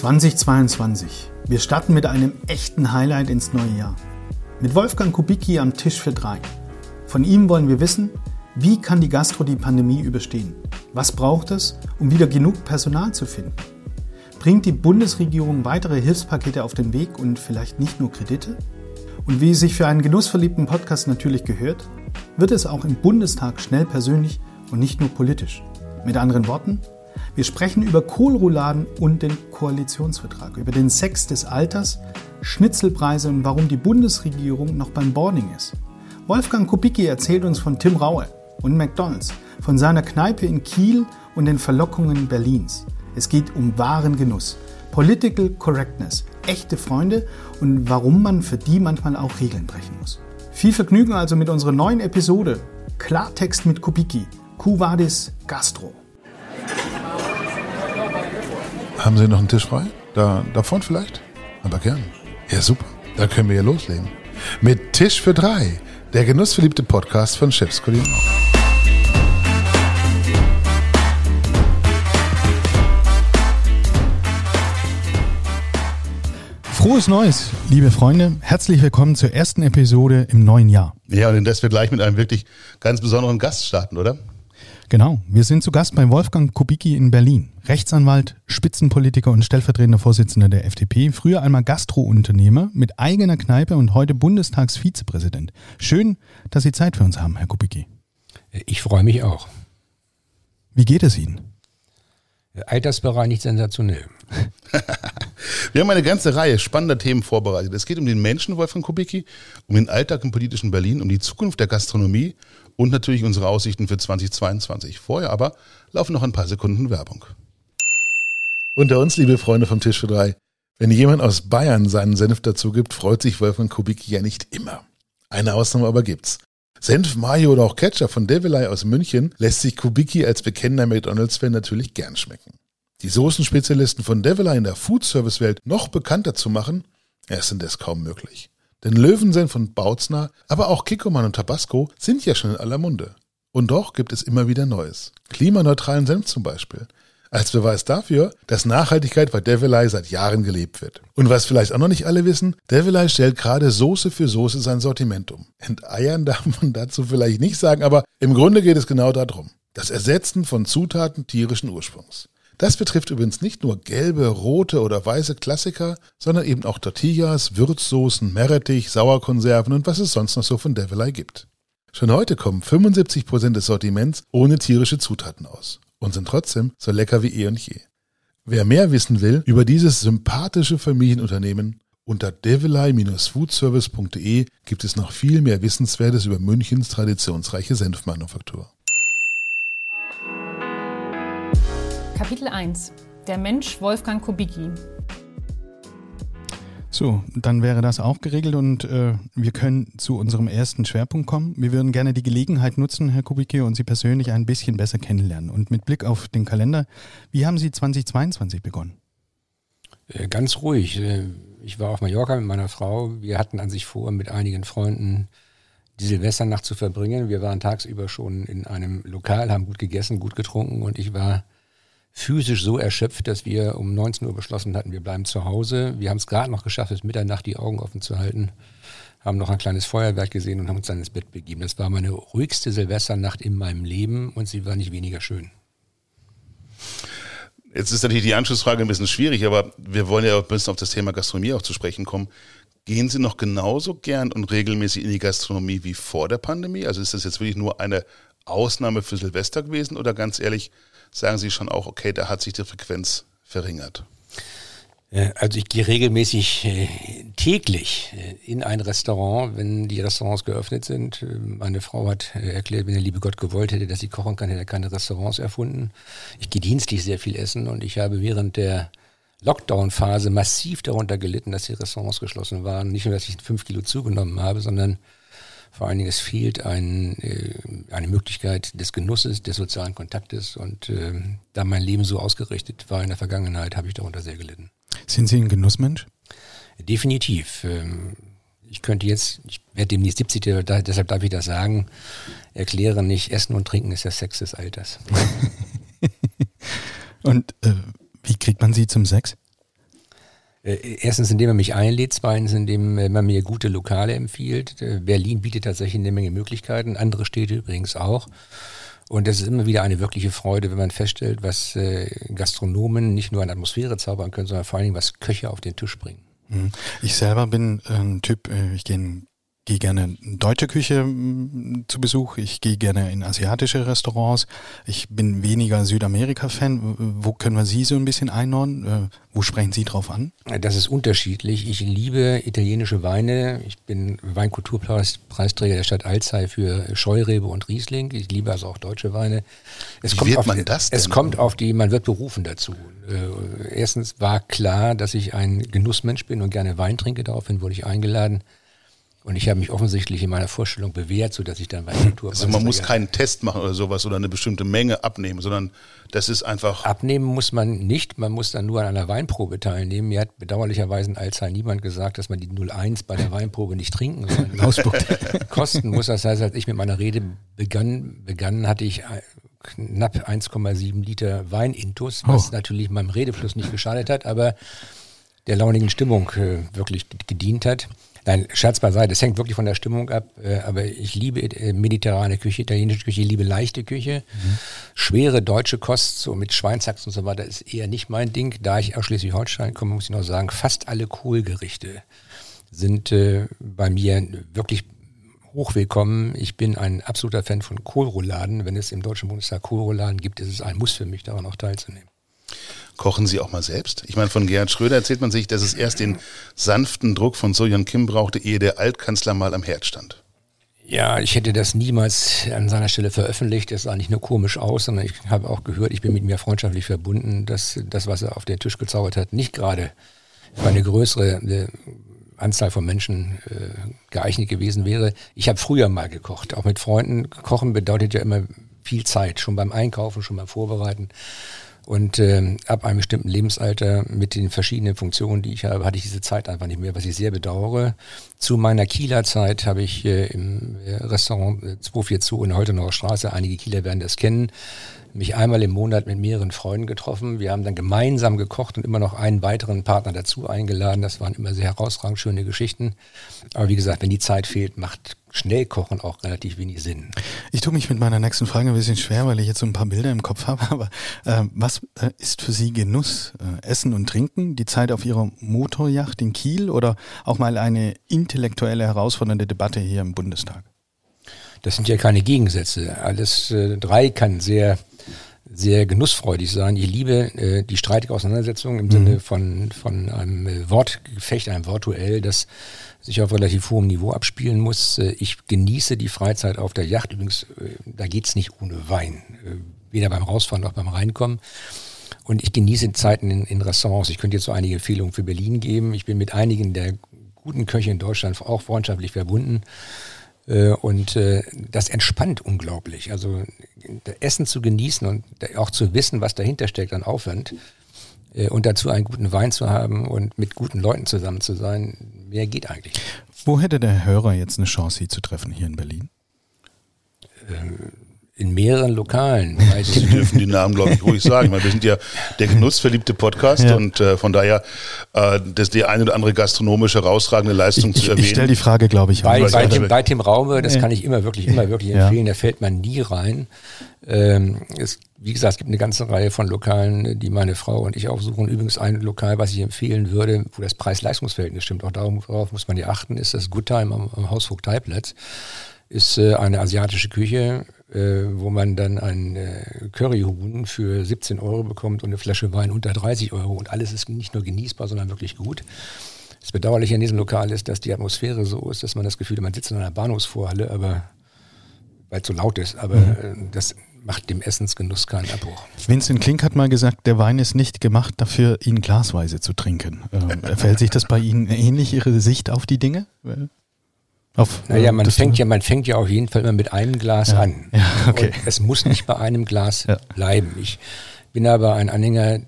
2022. Wir starten mit einem echten Highlight ins neue Jahr. Mit Wolfgang Kubicki am Tisch für drei. Von ihm wollen wir wissen, wie kann die Gastro die Pandemie überstehen? Was braucht es, um wieder genug Personal zu finden? Bringt die Bundesregierung weitere Hilfspakete auf den Weg und vielleicht nicht nur Kredite? Und wie es sich für einen genussverliebten Podcast natürlich gehört, wird es auch im Bundestag schnell persönlich und nicht nur politisch. Mit anderen Worten, wir sprechen über Kohlrouladen und den Koalitionsvertrag, über den Sex des Alters, Schnitzelpreise und warum die Bundesregierung noch beim Boarding ist. Wolfgang Kubicki erzählt uns von Tim Raue und McDonalds, von seiner Kneipe in Kiel und den Verlockungen Berlins. Es geht um wahren Genuss, Political Correctness, echte Freunde und warum man für die manchmal auch Regeln brechen muss. Viel Vergnügen also mit unserer neuen Episode Klartext mit Kubicki, Kuvadis Gastro. Haben Sie noch einen Tisch frei? Da, da vorne vielleicht? Aber gern. Ja, super. Da können wir ja loslegen. Mit Tisch für drei. Der genussverliebte Podcast von Chefs. Frohes Neues, liebe Freunde. Herzlich willkommen zur ersten Episode im neuen Jahr. Ja, und das wir gleich mit einem wirklich ganz besonderen Gast starten, oder? Genau, wir sind zu Gast bei Wolfgang Kubicki in Berlin. Rechtsanwalt, Spitzenpolitiker und stellvertretender Vorsitzender der FDP, früher einmal Gastrounternehmer mit eigener Kneipe und heute Bundestagsvizepräsident. Schön, dass Sie Zeit für uns haben, Herr Kubicki. Ich freue mich auch. Wie geht es Ihnen? Altersbereinigt sensationell. Wir haben eine ganze Reihe spannender Themen vorbereitet. Es geht um den Menschen, Wolfgang Kubicki, um den Alltag im politischen Berlin, um die Zukunft der Gastronomie und natürlich unsere Aussichten für 2022. Vorher aber laufen noch ein paar Sekunden Werbung. Unter uns, liebe Freunde vom Tisch für drei, wenn jemand aus Bayern seinen Senf dazu gibt, freut sich Wolfgang Kubicki ja nicht immer. Eine Ausnahme aber gibt's. Senf, Mayo oder auch Ketchup von Devilei aus München lässt sich Kubicki als bekennender McDonalds-Fan natürlich gern schmecken. Die Soßenspezialisten von Devilei in der Foodservice-Welt noch bekannter zu machen, ja, ist indes kaum möglich. Denn Löwensenf und Bautzner, aber auch Kikkoman und Tabasco sind ja schon in aller Munde. Und doch gibt es immer wieder Neues. Klimaneutralen Senf zum Beispiel. Als Beweis dafür, dass Nachhaltigkeit bei Devilei seit Jahren gelebt wird. Und was vielleicht auch noch nicht alle wissen, Devilei stellt gerade Soße für Soße sein Sortiment um. Enteiern darf man dazu vielleicht nicht sagen, aber im Grunde geht es genau darum. Das Ersetzen von Zutaten tierischen Ursprungs. Das betrifft übrigens nicht nur gelbe, rote oder weiße Klassiker, sondern eben auch Tortillas, Würzsoßen, Meerrettich, Sauerkonserven und was es sonst noch so von Devilei gibt. Schon heute kommen 75% des Sortiments ohne tierische Zutaten aus und sind trotzdem so lecker wie eh und je. Wer mehr wissen will über dieses sympathische Familienunternehmen, unter devilei-foodservice.de gibt es noch viel mehr Wissenswertes über Münchens traditionsreiche Senfmanufaktur. Kapitel 1 Der Mensch Wolfgang Kubicki so, dann wäre das auch geregelt und äh, wir können zu unserem ersten Schwerpunkt kommen. Wir würden gerne die Gelegenheit nutzen, Herr Kubicki, und Sie persönlich ein bisschen besser kennenlernen. Und mit Blick auf den Kalender, wie haben Sie 2022 begonnen? Äh, ganz ruhig. Äh, ich war auf Mallorca mit meiner Frau. Wir hatten an sich vor, mit einigen Freunden die Silvesternacht zu verbringen. Wir waren tagsüber schon in einem Lokal, haben gut gegessen, gut getrunken und ich war physisch so erschöpft, dass wir um 19 Uhr beschlossen hatten, wir bleiben zu Hause. Wir haben es gerade noch geschafft, bis Mitternacht die Augen offen zu halten, haben noch ein kleines Feuerwerk gesehen und haben uns dann ins Bett begeben. Das war meine ruhigste Silvesternacht in meinem Leben und sie war nicht weniger schön. Jetzt ist natürlich die Anschlussfrage ein bisschen schwierig, aber wir wollen ja ein bisschen auf das Thema Gastronomie auch zu sprechen kommen. Gehen Sie noch genauso gern und regelmäßig in die Gastronomie wie vor der Pandemie? Also ist das jetzt wirklich nur eine Ausnahme für Silvester gewesen oder ganz ehrlich, sagen Sie schon auch, okay, da hat sich die Frequenz verringert? Äh, also ich gehe regelmäßig äh, täglich äh, in ein Restaurant, wenn die Restaurants geöffnet sind. Meine Frau hat erklärt, wenn der liebe Gott gewollt hätte, dass sie kochen kann, hätte er keine Restaurants erfunden. Ich gehe dienstlich sehr viel essen und ich habe während der Lockdown-Phase massiv darunter gelitten, dass die Restaurants geschlossen waren. Nicht nur, dass ich fünf Kilo zugenommen habe, sondern vor allen Dingen, es fehlt ein, äh, eine Möglichkeit des Genusses, des sozialen Kontaktes. Und äh, da mein Leben so ausgerichtet war in der Vergangenheit, habe ich darunter sehr gelitten. Sind Sie ein Genussmensch? Definitiv. Ähm, ich könnte jetzt, ich werde demnächst 70, deshalb darf ich das sagen, erklären nicht, Essen und Trinken ist der Sex des Alters. und äh, wie kriegt man Sie zum Sex? Äh, erstens, indem er mich einlädt, zweitens, indem äh, man mir gute Lokale empfiehlt. Äh, Berlin bietet tatsächlich eine Menge Möglichkeiten, andere Städte übrigens auch. Und das ist immer wieder eine wirkliche Freude, wenn man feststellt, was Gastronomen nicht nur an Atmosphäre zaubern können, sondern vor allen Dingen, was Köche auf den Tisch bringen. Mhm. Ich selber bin ein Typ, ich gehe in gehe gerne in deutsche Küche zu Besuch, ich gehe gerne in asiatische Restaurants, ich bin weniger Südamerika-Fan. Wo können wir Sie so ein bisschen einordnen? Äh, wo sprechen Sie drauf an? Das ist unterschiedlich. Ich liebe italienische Weine. Ich bin Weinkulturpreisträger der Stadt Alzey für Scheurebe und Riesling. Ich liebe also auch deutsche Weine. Es Wie kommt wird auf, man das denn? Es kommt auf die, man wird berufen dazu. Äh, erstens war klar, dass ich ein Genussmensch bin und gerne Wein trinke. Daraufhin wurde ich eingeladen und ich habe mich offensichtlich in meiner Vorstellung bewährt, sodass ich dann bei Natur. Also man muss keinen Test machen oder sowas oder eine bestimmte Menge abnehmen, sondern das ist einfach. Abnehmen muss man nicht, man muss dann nur an einer Weinprobe teilnehmen. Mir hat bedauerlicherweise in Alzey niemand gesagt, dass man die 01 bei der Weinprobe nicht trinken soll. kosten muss. Das heißt, als ich mit meiner Rede begann, begann hatte ich knapp 1,7 Liter Weinintus, was oh. natürlich meinem Redefluss nicht geschadet hat, aber der launigen Stimmung äh, wirklich gedient hat. Nein, Scherz beiseite, es hängt wirklich von der Stimmung ab, äh, aber ich liebe äh, mediterrane Küche, italienische Küche, ich liebe leichte Küche. Mhm. Schwere deutsche Kost, so mit Schweinshaxen und so weiter, ist eher nicht mein Ding. Da ich aus Schleswig-Holstein komme, muss ich noch sagen, fast alle Kohlgerichte sind äh, bei mir wirklich hochwillkommen. Ich bin ein absoluter Fan von Kohlrouladen. Wenn es im Deutschen Bundestag Kohlrouladen gibt, ist es ein Muss für mich, daran auch teilzunehmen. Kochen Sie auch mal selbst? Ich meine, von Gerhard Schröder erzählt man sich, dass es erst den sanften Druck von Sojan Kim brauchte, ehe der Altkanzler mal am Herd stand. Ja, ich hätte das niemals an seiner Stelle veröffentlicht. Das sah nicht nur komisch aus, sondern ich habe auch gehört, ich bin mit mir freundschaftlich verbunden, dass das, was er auf den Tisch gezaubert hat, nicht gerade für eine größere äh, Anzahl von Menschen äh, geeignet gewesen wäre. Ich habe früher mal gekocht, auch mit Freunden. Kochen bedeutet ja immer viel Zeit, schon beim Einkaufen, schon beim Vorbereiten. Und äh, ab einem bestimmten Lebensalter mit den verschiedenen Funktionen, die ich habe, hatte ich diese Zeit einfach nicht mehr, was ich sehr bedauere. Zu meiner Kieler Zeit habe ich äh, im Restaurant 242 in der Holtenauer Straße, einige Kieler werden das kennen, mich einmal im Monat mit mehreren Freunden getroffen. Wir haben dann gemeinsam gekocht und immer noch einen weiteren Partner dazu eingeladen. Das waren immer sehr herausragend schöne Geschichten. Aber wie gesagt, wenn die Zeit fehlt, macht schnell kochen auch relativ wenig Sinn. Ich tue mich mit meiner nächsten Frage ein bisschen schwer, weil ich jetzt so ein paar Bilder im Kopf habe. Aber äh, was äh, ist für Sie Genuss? Äh, Essen und Trinken? Die Zeit auf Ihrer Motorjacht in Kiel oder auch mal eine intellektuelle herausfordernde Debatte hier im Bundestag? Das sind ja keine Gegensätze. Alles äh, drei kann sehr sehr genussfreudig sein. Ich liebe äh, die streitige Auseinandersetzung im mhm. Sinne von, von einem äh, Wortgefecht, einem Wortuell, das sich auf relativ hohem Niveau abspielen muss. Äh, ich genieße die Freizeit auf der Yacht. Übrigens, äh, da geht's nicht ohne Wein. Äh, weder beim Rausfahren noch beim Reinkommen. Und ich genieße Zeiten in, in Restaurants. Ich könnte jetzt so einige Empfehlungen für Berlin geben. Ich bin mit einigen der guten Köche in Deutschland auch freundschaftlich verbunden. Äh, und äh, das entspannt unglaublich. Also Essen zu genießen und auch zu wissen, was dahinter steckt an Aufwand äh, und dazu einen guten Wein zu haben und mit guten Leuten zusammen zu sein, mehr geht eigentlich. Wo hätte der Hörer jetzt eine Chance, Sie zu treffen hier in Berlin? In mehreren Lokalen. Sie dürfen die Namen, glaube ich, ruhig sagen, weil wir sind ja der genussverliebte Podcast ja. und äh, von daher äh, das die eine oder andere gastronomisch herausragende Leistung ich, zu erwähnen. Ich stelle die Frage, glaube ich, bei, bei, dem, bei dem Raume, das kann ich immer wirklich, immer wirklich empfehlen, ja. da fällt man nie rein. Ähm, es, wie gesagt, es gibt eine ganze Reihe von Lokalen, die meine Frau und ich aufsuchen. Übrigens ein Lokal, was ich empfehlen würde, wo das Preis-Leistungs-Verhältnis stimmt. Auch darauf muss man ja achten, ist das Good Time am, am Hausvogteiplatz. Ist äh, eine asiatische Küche, äh, wo man dann ein äh, Curryhuhn für 17 Euro bekommt und eine Flasche Wein unter 30 Euro und alles ist nicht nur genießbar, sondern wirklich gut. Das Bedauerliche in diesem Lokal ist, dass die Atmosphäre so ist, dass man das Gefühl hat, man sitzt in einer Bahnhofsvorhalle, aber weil es so laut ist, aber mhm. Äh, das macht dem Essensgenuss keinen Abbruch. Vincent Klink hat mal gesagt, der Wein ist nicht gemacht dafür, ihn glasweise zu trinken. Ähm, fällt sich das bei Ihnen ähnlich, Ihre Sicht auf die Dinge? Auf, naja, man fängt ja, man fängt ja auf jeden Fall immer mit einem Glas ja. an. Ja, okay. Und es muss nicht bei einem Glas ja. bleiben. Ich bin aber ein Anhänger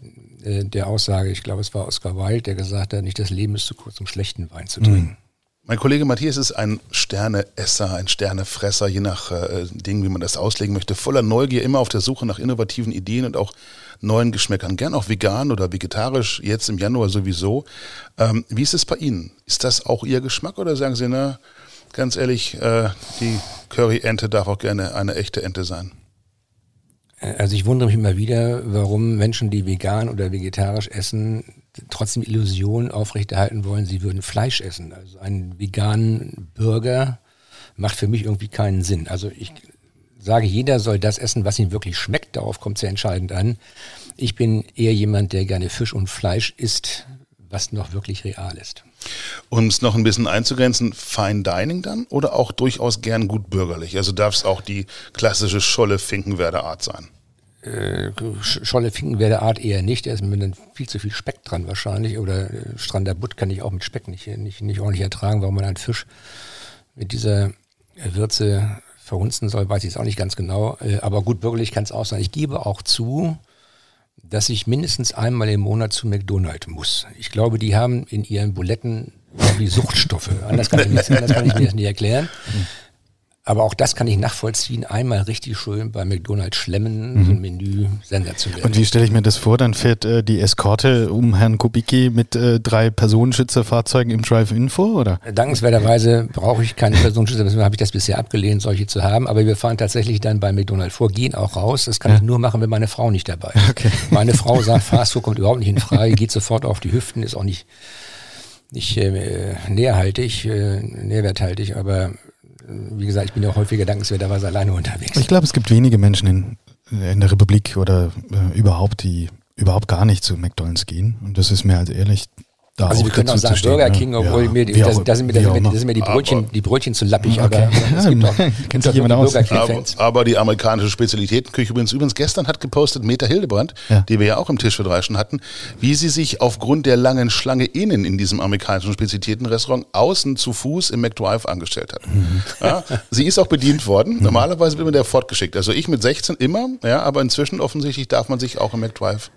äh, der Aussage, ich glaube, es war Oscar Wilde, der gesagt hat, nicht das Leben ist zu kurz, um schlechten Wein zu trinken. Mhm. Mein Kollege Matthias ist ein Sterneesser, ein Sternefresser, je nach äh, Ding, wie man das auslegen möchte, voller Neugier, immer auf der Suche nach innovativen Ideen und auch neuen Geschmäckern, gern auch vegan oder vegetarisch, jetzt im Januar sowieso. Ähm, wie ist es bei Ihnen? Ist das auch Ihr Geschmack oder sagen Sie, na, ganz ehrlich, äh, die Curry-Ente darf auch gerne eine echte Ente sein? Also ich wundere mich immer wieder, warum Menschen, die vegan oder vegetarisch essen, trotzdem Illusion aufrechterhalten wollen, sie würden Fleisch essen. Also einen veganen Burger macht für mich irgendwie keinen Sinn. Also ich sage, jeder soll das essen, was ihm wirklich schmeckt. Darauf kommt es ja entscheidend an. Ich bin eher jemand, der gerne Fisch und Fleisch isst, was noch wirklich real ist. Um es noch ein bisschen einzugrenzen, Fine Dining dann oder auch durchaus gern gut bürgerlich? Also darf es auch die klassische Scholle-Finkenwerder Art sein? Äh, Scholle Finkenwerder Art eher nicht, da ist mir dann viel zu viel Speck dran wahrscheinlich. Oder äh, Strander Butt kann ich auch mit Speck nicht, nicht, nicht ordentlich ertragen, warum man einen Fisch mit dieser Würze verhunzen soll, weiß ich es auch nicht ganz genau. Äh, aber gut bürgerlich kann es auch sein. Ich gebe auch zu, dass ich mindestens einmal im Monat zu McDonald's muss. Ich glaube, die haben in ihren Buletten die Suchtstoffe. Anders kann ich, mir, anders kann ich mir das nicht erklären. Aber auch das kann ich nachvollziehen. Einmal richtig schön bei McDonalds schlemmen, mhm. so ein Menü, sensationell. Und wie stelle ich mir das vor? Dann fährt äh, die Eskorte um Herrn Kubicki mit äh, drei Personenschützerfahrzeugen im Drive-In vor, oder? Dankenswerterweise brauche ich keine Personenschützer, deswegen habe ich das bisher abgelehnt, solche zu haben. Aber wir fahren tatsächlich dann bei McDonalds vor, gehen auch raus. Das kann ja. ich nur machen, wenn meine Frau nicht dabei ist. Okay. Meine Frau sagt, Fastfood kommt überhaupt nicht in Frage, geht sofort auf die Hüften, ist auch nicht nicht äh, nährhaltig, äh, nährwerthaltig, aber wie gesagt, ich bin ja häufiger dankenswerterweise alleine unterwegs. Ich glaube, es gibt wenige Menschen in, in der Republik oder äh, überhaupt, die überhaupt gar nicht zu McDonalds gehen. Und das ist mir als ehrlich da also wir können auch sagen Burger King, obwohl ja, mir, die, das, das, sind mir, das, sind mir, das sind mir die Brötchen, aber, die Brötchen zu lappig, okay. aber es gibt auch, kennt sich jemand aus. Aber, aber, die amerikanische Spezialitätenküche übrigens, übrigens gestern hat gepostet Meta Hildebrand, ja. die wir ja auch im Tisch für drei schon hatten, wie sie sich aufgrund der langen Schlange innen in diesem amerikanischen Spezialitätenrestaurant außen zu Fuß im McDrive angestellt hat. Mhm. Ja, sie ist auch bedient worden. Mhm. Normalerweise wird man der fortgeschickt. Also ich mit 16 immer, ja, aber inzwischen offensichtlich darf man sich auch im McDrive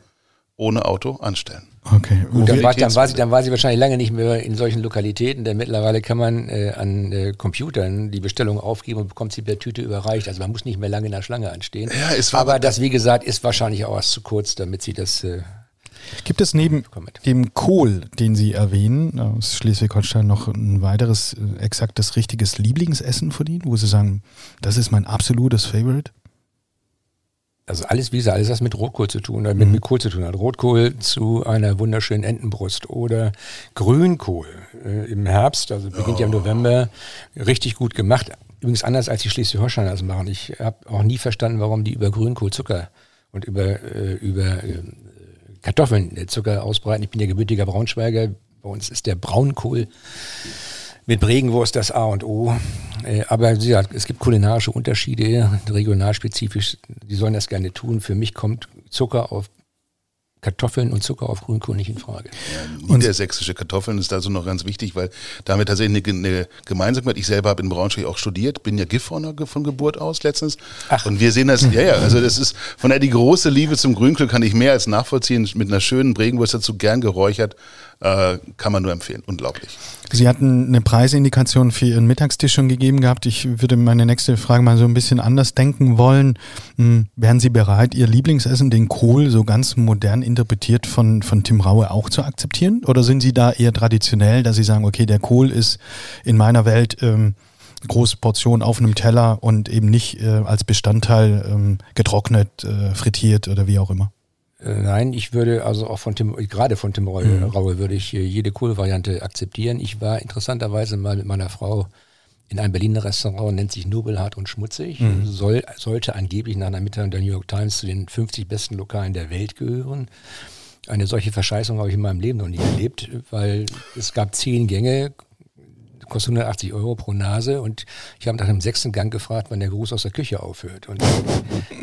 ohne Auto anstellen. Okay. Gut, dann, war, dann, war sie, dann war sie wahrscheinlich lange nicht mehr in solchen Lokalitäten, denn mittlerweile kann man äh, an äh, Computern die Bestellung aufgeben und bekommt sie per Tüte überreicht. Also man muss nicht mehr lange in der Schlange anstehen. Ja, es war Aber das, wie gesagt, ist wahrscheinlich auch erst zu kurz, damit sie das. Äh, Gibt es neben dem Kohl, den Sie erwähnen, aus Schleswig-Holstein noch ein weiteres, äh, exaktes, richtiges Lieblingsessen von Ihnen, wo Sie sagen, das ist mein absolutes Favorite? Also alles, wie gesagt, alles was mit Rotkohl zu tun hat, mit, mhm. mit Kohl zu tun hat. Rotkohl zu einer wunderschönen Entenbrust oder Grünkohl äh, im Herbst, also beginnt oh. ja im November, richtig gut gemacht. Übrigens anders als die Schleswig-Holsteiner das machen. Ich habe auch nie verstanden, warum die über Grünkohl Zucker und über, äh, über äh, Kartoffeln Zucker ausbreiten. Ich bin ja gebürtiger Braunschweiger. Bei uns ist der Braunkohl mit Bregenwurst das A und O. Äh, aber wie gesagt, es gibt kulinarische Unterschiede, regionalspezifisch. Die sollen das gerne tun. Für mich kommt Zucker auf Kartoffeln und Zucker auf Grünkohl nicht in Frage. Ja, niedersächsische Kartoffeln ist also noch ganz wichtig, weil damit tatsächlich eine, eine Gemeinsamkeit. Ich selber habe in Braunschweig auch studiert, bin ja Gifhorner von Geburt aus letztens. Ach. Und wir sehen das, ja, ja, also das ist von der die große Liebe zum Grünkohl kann ich mehr als nachvollziehen. Mit einer schönen Bregenwurst dazu gern geräuchert. Äh, kann man nur empfehlen. Unglaublich. Sie hatten eine Preisindikation für Ihren Mittagstisch schon gegeben gehabt. Ich würde meine nächste Frage mal so ein bisschen anders denken wollen. Hm, wären Sie bereit, Ihr Lieblingsessen, den Kohl, so ganz modern interpretiert von, von Tim Raue auch zu akzeptieren? Oder sind Sie da eher traditionell, dass Sie sagen, okay, der Kohl ist in meiner Welt ähm, große Portion auf einem Teller und eben nicht äh, als Bestandteil ähm, getrocknet, äh, frittiert oder wie auch immer? Äh, nein, ich würde also auch von Tim, gerade von Tim Raue, mhm. Raue würde ich jede Kohlvariante akzeptieren. Ich war interessanterweise mal mit meiner Frau in einem Berliner Restaurant, nennt sich Nobelhart und Schmutzig, mhm. soll, sollte angeblich nach einer Mitteilung der New York Times zu den 50 besten Lokalen der Welt gehören. Eine solche Verscheißung habe ich in meinem Leben noch nie erlebt, weil es gab zehn Gänge, kostet 180 Euro pro Nase und ich habe nach dem sechsten Gang gefragt, wann der Gruß aus der Küche aufhört. Und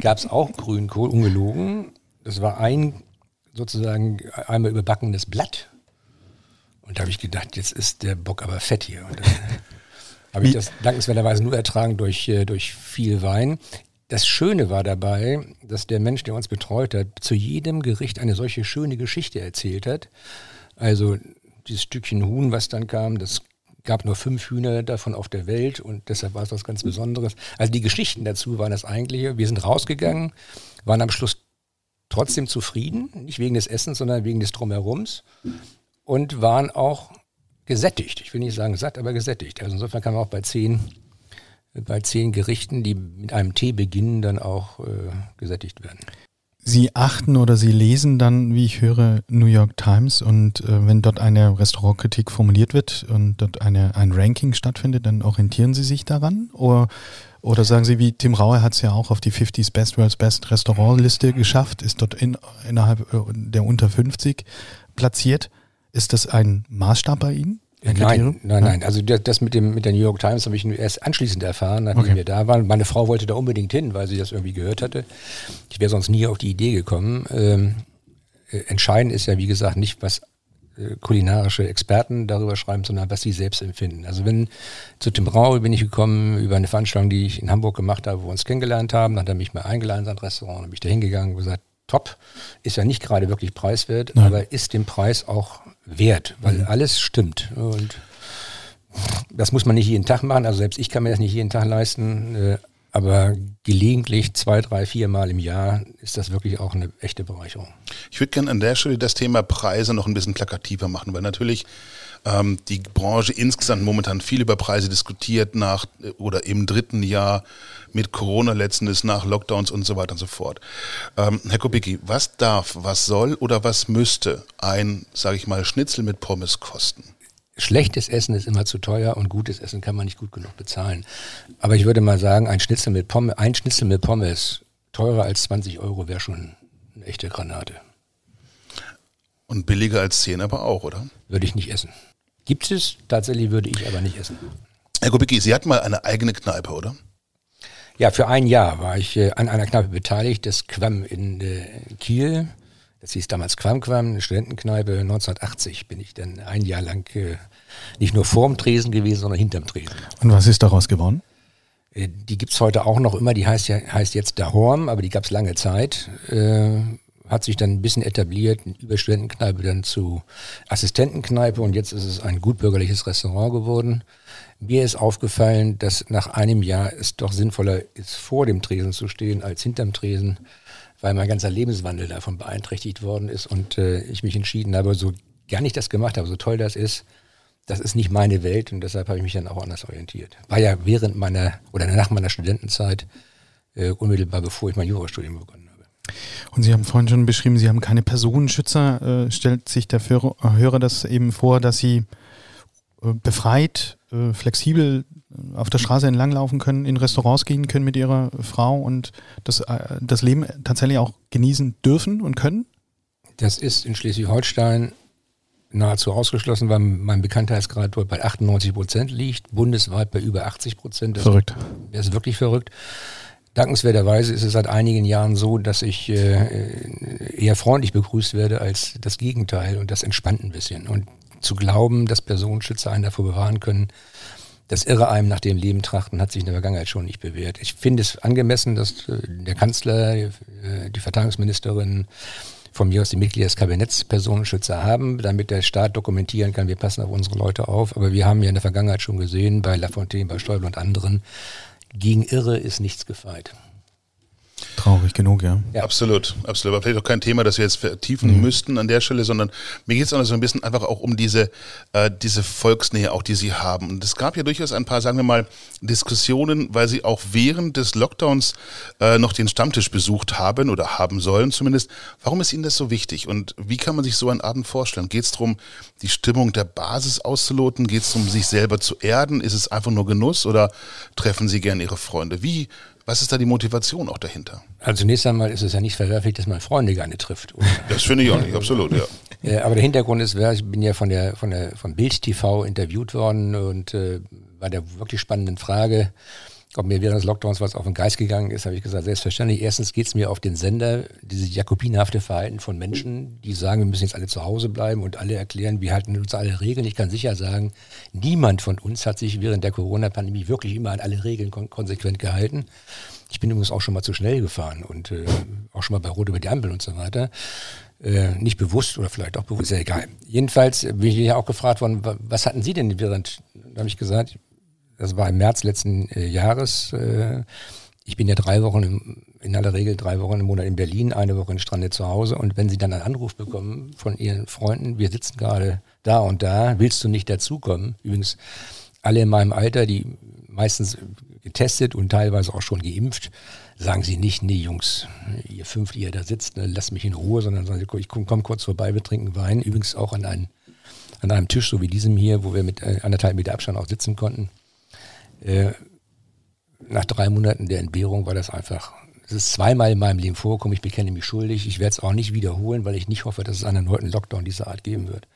gab es auch Grünkohl, ungelogen, das war ein sozusagen einmal überbackenes Blatt. Und da habe ich gedacht, jetzt ist der Bock aber fett hier. Und dann habe ich das dankenswerterweise nur ertragen durch, äh, durch viel Wein. Das Schöne war dabei, dass der Mensch, der uns betreut hat, zu jedem Gericht eine solche schöne Geschichte erzählt hat. Also dieses Stückchen Huhn, was dann kam, das gab nur fünf Hühner davon auf der Welt und deshalb war es was ganz Besonderes. Also die Geschichten dazu waren das eigentliche. Wir sind rausgegangen, waren am Schluss trotzdem zufrieden, nicht wegen des Essens, sondern wegen des Drumherums und waren auch gesättigt. Ich will nicht sagen satt, aber gesättigt. Also insofern kann man auch bei zehn, bei zehn Gerichten, die mit einem Tee beginnen, dann auch äh, gesättigt werden. Sie achten oder Sie lesen dann, wie ich höre, New York Times und äh, wenn dort eine Restaurantkritik formuliert wird und dort eine, ein Ranking stattfindet, dann orientieren Sie sich daran? Oder, oder sagen Sie, wie Tim Raue hat es ja auch auf die 50s Best World's Best Restaurantliste geschafft, ist dort in, innerhalb äh, der unter 50 platziert. Ist das ein Maßstab bei Ihnen? Nein, nein, nein. Also das mit dem mit der New York Times habe ich erst anschließend erfahren, nachdem okay. wir da waren. Meine Frau wollte da unbedingt hin, weil sie das irgendwie gehört hatte. Ich wäre sonst nie auf die Idee gekommen. Ähm, äh, entscheidend ist ja, wie gesagt, nicht, was kulinarische Experten darüber schreiben, sondern was sie selbst empfinden. Also wenn zu Tim Rau bin ich gekommen über eine Veranstaltung, die ich in Hamburg gemacht habe, wo wir uns kennengelernt haben. Dann hat er mich mal eingeladen in sein Restaurant, dann bin ich da hingegangen und gesagt, top, ist ja nicht gerade wirklich preiswert, Nein. aber ist dem Preis auch wert, weil mhm. alles stimmt. Und das muss man nicht jeden Tag machen, also selbst ich kann mir das nicht jeden Tag leisten, äh, aber gelegentlich zwei, drei, vier Mal im Jahr ist das wirklich auch eine echte Bereicherung. Ich würde gerne an der Stelle das Thema Preise noch ein bisschen plakativer machen, weil natürlich ähm, die Branche insgesamt momentan viel über Preise diskutiert nach oder im dritten Jahr mit Corona letztendlich nach Lockdowns und so weiter und so fort. Ähm, Herr Kubicki, was darf, was soll oder was müsste ein, sage ich mal, Schnitzel mit Pommes kosten? Schlechtes Essen ist immer zu teuer und gutes Essen kann man nicht gut genug bezahlen. Aber ich würde mal sagen, ein Schnitzel mit Pommes, ein Schnitzel mit Pommes teurer als 20 Euro wäre schon eine echte Granate. Und billiger als 10 aber auch, oder? Würde ich nicht essen. Gibt es, tatsächlich würde ich aber nicht essen. Herr Kubicki, Sie hatten mal eine eigene Kneipe, oder? Ja, für ein Jahr war ich äh, an einer Kneipe beteiligt, das Quam in äh, Kiel. Das hieß damals Quam Quam, eine Studentenkneipe. 1980 bin ich dann ein Jahr lang äh, nicht nur vorm Tresen gewesen, sondern hinterm Tresen. Und was ist daraus geworden? Äh, die gibt's heute auch noch immer, die heißt ja heißt jetzt Dahorm, aber die gab's lange Zeit. Äh, hat sich dann ein bisschen etabliert, über Studentenkneipe dann zu Assistentenkneipe und jetzt ist es ein gutbürgerliches Restaurant geworden. Mir ist aufgefallen, dass nach einem Jahr es doch sinnvoller ist, vor dem Tresen zu stehen als hinterm Tresen, weil mein ganzer Lebenswandel davon beeinträchtigt worden ist und äh, ich mich entschieden habe, so gar nicht das gemacht habe, so toll das ist, das ist nicht meine Welt und deshalb habe ich mich dann auch anders orientiert. War ja während meiner oder nach meiner Studentenzeit, äh, unmittelbar bevor ich mein Jurastudium begonnen habe. Und Sie haben vorhin schon beschrieben, Sie haben keine Personenschützer. Äh, stellt sich der Hörer das eben vor, dass Sie äh, befreit, äh, flexibel äh, auf der Straße entlanglaufen können, in Restaurants gehen können mit ihrer Frau und das, das Leben tatsächlich auch genießen dürfen und können? Das ist in Schleswig-Holstein nahezu ausgeschlossen, weil mein Bekanntheitsgrad dort bei 98 Prozent liegt, bundesweit bei über 80 Prozent. Verrückt. Das ist wirklich verrückt. Dankenswerterweise ist es seit einigen Jahren so, dass ich äh, eher freundlich begrüßt werde als das Gegenteil und das entspannt ein bisschen. Und zu glauben, dass Personenschützer einen davor bewahren können, das irre einem nach dem Leben trachten, hat sich in der Vergangenheit schon nicht bewährt. Ich finde es angemessen, dass äh, der Kanzler, äh, die Verteidigungsministerin, von mir aus die Mitglieder des Kabinetts Personenschützer haben, damit der Staat dokumentieren kann, wir passen auf unsere Leute auf. Aber wir haben ja in der Vergangenheit schon gesehen, bei Lafontaine, bei Stäubel und anderen, gegen Irre ist nichts gefeit. Traurig genug, ja. ja. Absolut, absolut. Aber vielleicht auch kein Thema, das wir jetzt vertiefen mhm. müssten an der Stelle, sondern mir geht es auch so ein bisschen einfach auch um diese, äh, diese Volksnähe, auch die Sie haben. Und es gab ja durchaus ein paar, sagen wir mal, Diskussionen, weil Sie auch während des Lockdowns äh, noch den Stammtisch besucht haben oder haben sollen zumindest. Warum ist Ihnen das so wichtig und wie kann man sich so einen Abend vorstellen? Geht es darum, die Stimmung der Basis auszuloten? Geht es darum, sich selber zu erden? Ist es einfach nur Genuss oder treffen Sie gern Ihre Freunde? Wie was ist da die Motivation auch dahinter? Also zunächst einmal ist es ja nicht verwerflich, dass man Freunde gerne trifft. Das finde ich auch nicht, absolut, ja. Aber der Hintergrund ist, ich bin ja von der, von der, von Bild TV interviewt worden und äh, bei der wirklich spannenden Frage, ob mir während des Lockdowns was auf den Geist gegangen ist, habe ich gesagt, selbstverständlich. Erstens geht es mir auf den Sender, dieses jakobinhafte Verhalten von Menschen, die sagen, wir müssen jetzt alle zu Hause bleiben und alle erklären, wir halten uns alle Regeln. Ich kann sicher sagen, niemand von uns hat sich während der Corona-Pandemie wirklich immer an alle Regeln kon konsequent gehalten. Ich bin übrigens auch schon mal zu schnell gefahren und äh, auch schon mal bei Rot über die Ampel und so weiter. Äh, nicht bewusst oder vielleicht auch bewusst, ist ja egal. Jedenfalls bin ich ja auch gefragt worden, was hatten Sie denn während, da habe ich gesagt, das war im März letzten äh, Jahres. Äh, ich bin ja drei Wochen im, in aller Regel drei Wochen im Monat in Berlin, eine Woche in Strande zu Hause. Und wenn sie dann einen Anruf bekommen von ihren Freunden, wir sitzen gerade da und da, willst du nicht dazukommen? Übrigens, alle in meinem Alter, die meistens getestet und teilweise auch schon geimpft, sagen sie nicht, nee Jungs, ihr fünf, die ihr da sitzt, ne, lasst mich in Ruhe, sondern sagen sie, ich komme komm kurz vorbei, wir trinken Wein. Übrigens auch an, einen, an einem Tisch, so wie diesem hier, wo wir mit äh, anderthalb Meter Abstand auch sitzen konnten. Äh, nach drei Monaten der Entbehrung war das einfach, es ist zweimal in meinem Leben vorgekommen, ich bekenne mich schuldig, ich werde es auch nicht wiederholen, weil ich nicht hoffe, dass es einen erneuten Lockdown dieser Art geben wird.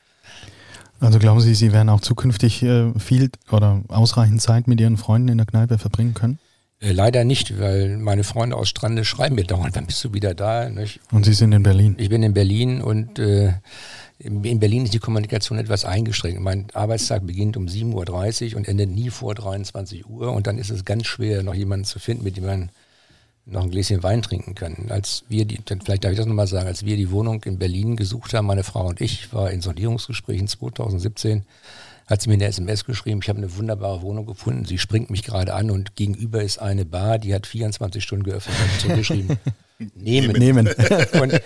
Also glauben Sie, Sie werden auch zukünftig äh, viel oder ausreichend Zeit mit Ihren Freunden in der Kneipe verbringen können? Äh, leider nicht, weil meine Freunde aus Strande schreiben mir dauernd, wann bist du wieder da? Nicht? Und Sie sind in Berlin? Ich bin in Berlin und äh, in Berlin ist die Kommunikation etwas eingeschränkt. Mein Arbeitstag beginnt um 7.30 Uhr und endet nie vor 23 Uhr und dann ist es ganz schwer, noch jemanden zu finden, mit dem man noch ein Gläschen Wein trinken kann. Als wir die, vielleicht darf ich das nochmal sagen, als wir die Wohnung in Berlin gesucht haben, meine Frau und ich, war in Sondierungsgesprächen 2017, hat sie mir eine SMS geschrieben, ich habe eine wunderbare Wohnung gefunden, sie springt mich gerade an und gegenüber ist eine Bar, die hat 24 Stunden geöffnet, hat zurückgeschrieben. Nehmen. Nehmen. Und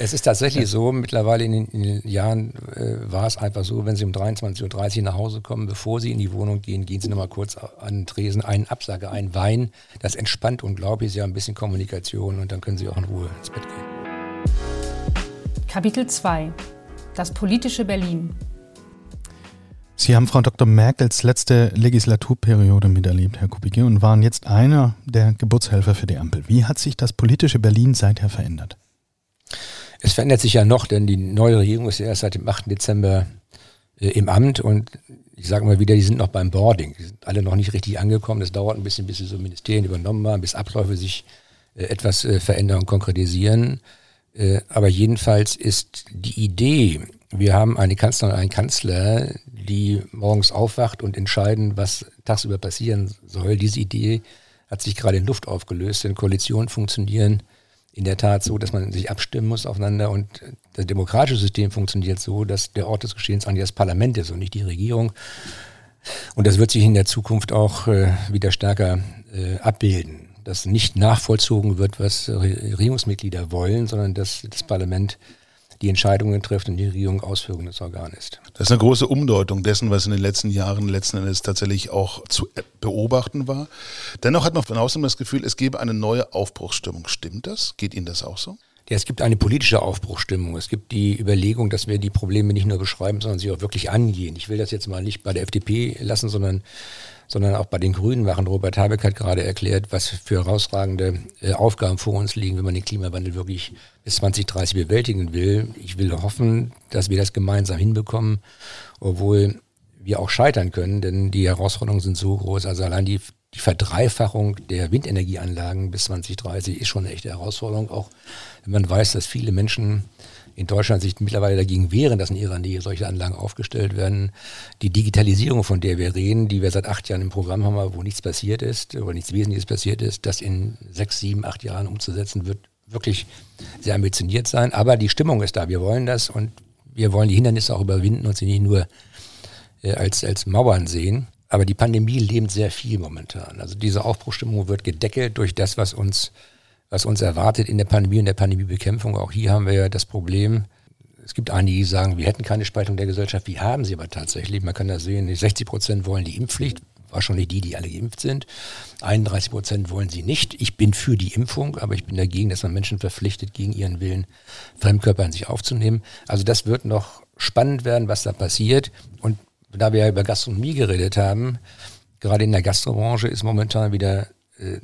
es ist tatsächlich so, mittlerweile in den, in den Jahren äh, war es einfach so, wenn Sie um 23.30 Uhr nach Hause kommen, bevor Sie in die Wohnung gehen, gehen Sie nochmal kurz an den Tresen, einen Absage, einen Wein. Das entspannt unglaublich, Sie haben ein bisschen Kommunikation und dann können Sie auch in Ruhe ins Bett gehen. Kapitel 2 Das politische Berlin Sie haben Frau Dr. Merkels letzte Legislaturperiode miterlebt, Herr Kubicki, und waren jetzt einer der Geburtshelfer für die Ampel. Wie hat sich das politische Berlin seither verändert? Es verändert sich ja noch, denn die neue Regierung ist ja erst seit dem 8. Dezember äh, im Amt und ich sage mal wieder, die sind noch beim Boarding. Die sind alle noch nicht richtig angekommen. Das dauert ein bisschen, bis sie so Ministerien übernommen haben, bis Abläufe sich äh, etwas äh, verändern und konkretisieren. Äh, aber jedenfalls ist die Idee, wir haben eine Kanzlerin und einen Kanzler, die morgens aufwacht und entscheiden, was tagsüber passieren soll. Diese Idee hat sich gerade in Luft aufgelöst, denn Koalitionen funktionieren in der Tat so, dass man sich abstimmen muss aufeinander und das demokratische System funktioniert so, dass der Ort des Geschehens eigentlich das Parlament ist und nicht die Regierung. Und das wird sich in der Zukunft auch äh, wieder stärker äh, abbilden, dass nicht nachvollzogen wird, was Regierungsmitglieder wollen, sondern dass das Parlament die Entscheidungen trifft und die Regierung ausführendes Organ ist. Das ist eine große Umdeutung dessen, was in den letzten Jahren letzten Endes tatsächlich auch zu beobachten war. Dennoch hat man von außen das Gefühl, es gebe eine neue Aufbruchsstimmung. Stimmt das? Geht Ihnen das auch so? Ja, es gibt eine politische Aufbruchstimmung. Es gibt die Überlegung, dass wir die Probleme nicht nur beschreiben, sondern sie auch wirklich angehen. Ich will das jetzt mal nicht bei der FDP lassen, sondern sondern auch bei den Grünen machen. Robert Habeck hat gerade erklärt, was für herausragende äh, Aufgaben vor uns liegen, wenn man den Klimawandel wirklich bis 2030 bewältigen will. Ich will hoffen, dass wir das gemeinsam hinbekommen, obwohl wir auch scheitern können, denn die Herausforderungen sind so groß. Also allein die, die Verdreifachung der Windenergieanlagen bis 2030 ist schon eine echte Herausforderung, auch wenn man weiß, dass viele Menschen in Deutschland sich mittlerweile dagegen wehren, dass in ihrer Nähe solche Anlagen aufgestellt werden. Die Digitalisierung, von der wir reden, die wir seit acht Jahren im Programm haben, wo nichts passiert ist, oder nichts Wesentliches passiert ist, das in sechs, sieben, acht Jahren umzusetzen, wird wirklich sehr ambitioniert sein. Aber die Stimmung ist da. Wir wollen das und wir wollen die Hindernisse auch überwinden und sie nicht nur äh, als, als Mauern sehen. Aber die Pandemie lebt sehr viel momentan. Also diese Aufbruchstimmung wird gedeckelt durch das, was uns was uns erwartet in der Pandemie und der Pandemiebekämpfung. Auch hier haben wir ja das Problem, es gibt einige, die sagen, wir hätten keine Spaltung der Gesellschaft. Wir haben sie aber tatsächlich. Man kann das sehen, 60 Prozent wollen die Impfpflicht, wahrscheinlich die, die alle geimpft sind. 31 Prozent wollen sie nicht. Ich bin für die Impfung, aber ich bin dagegen, dass man Menschen verpflichtet, gegen ihren Willen Fremdkörper in sich aufzunehmen. Also das wird noch spannend werden, was da passiert. Und da wir ja über Gastronomie geredet haben, gerade in der Gastrobranche ist momentan wieder äh,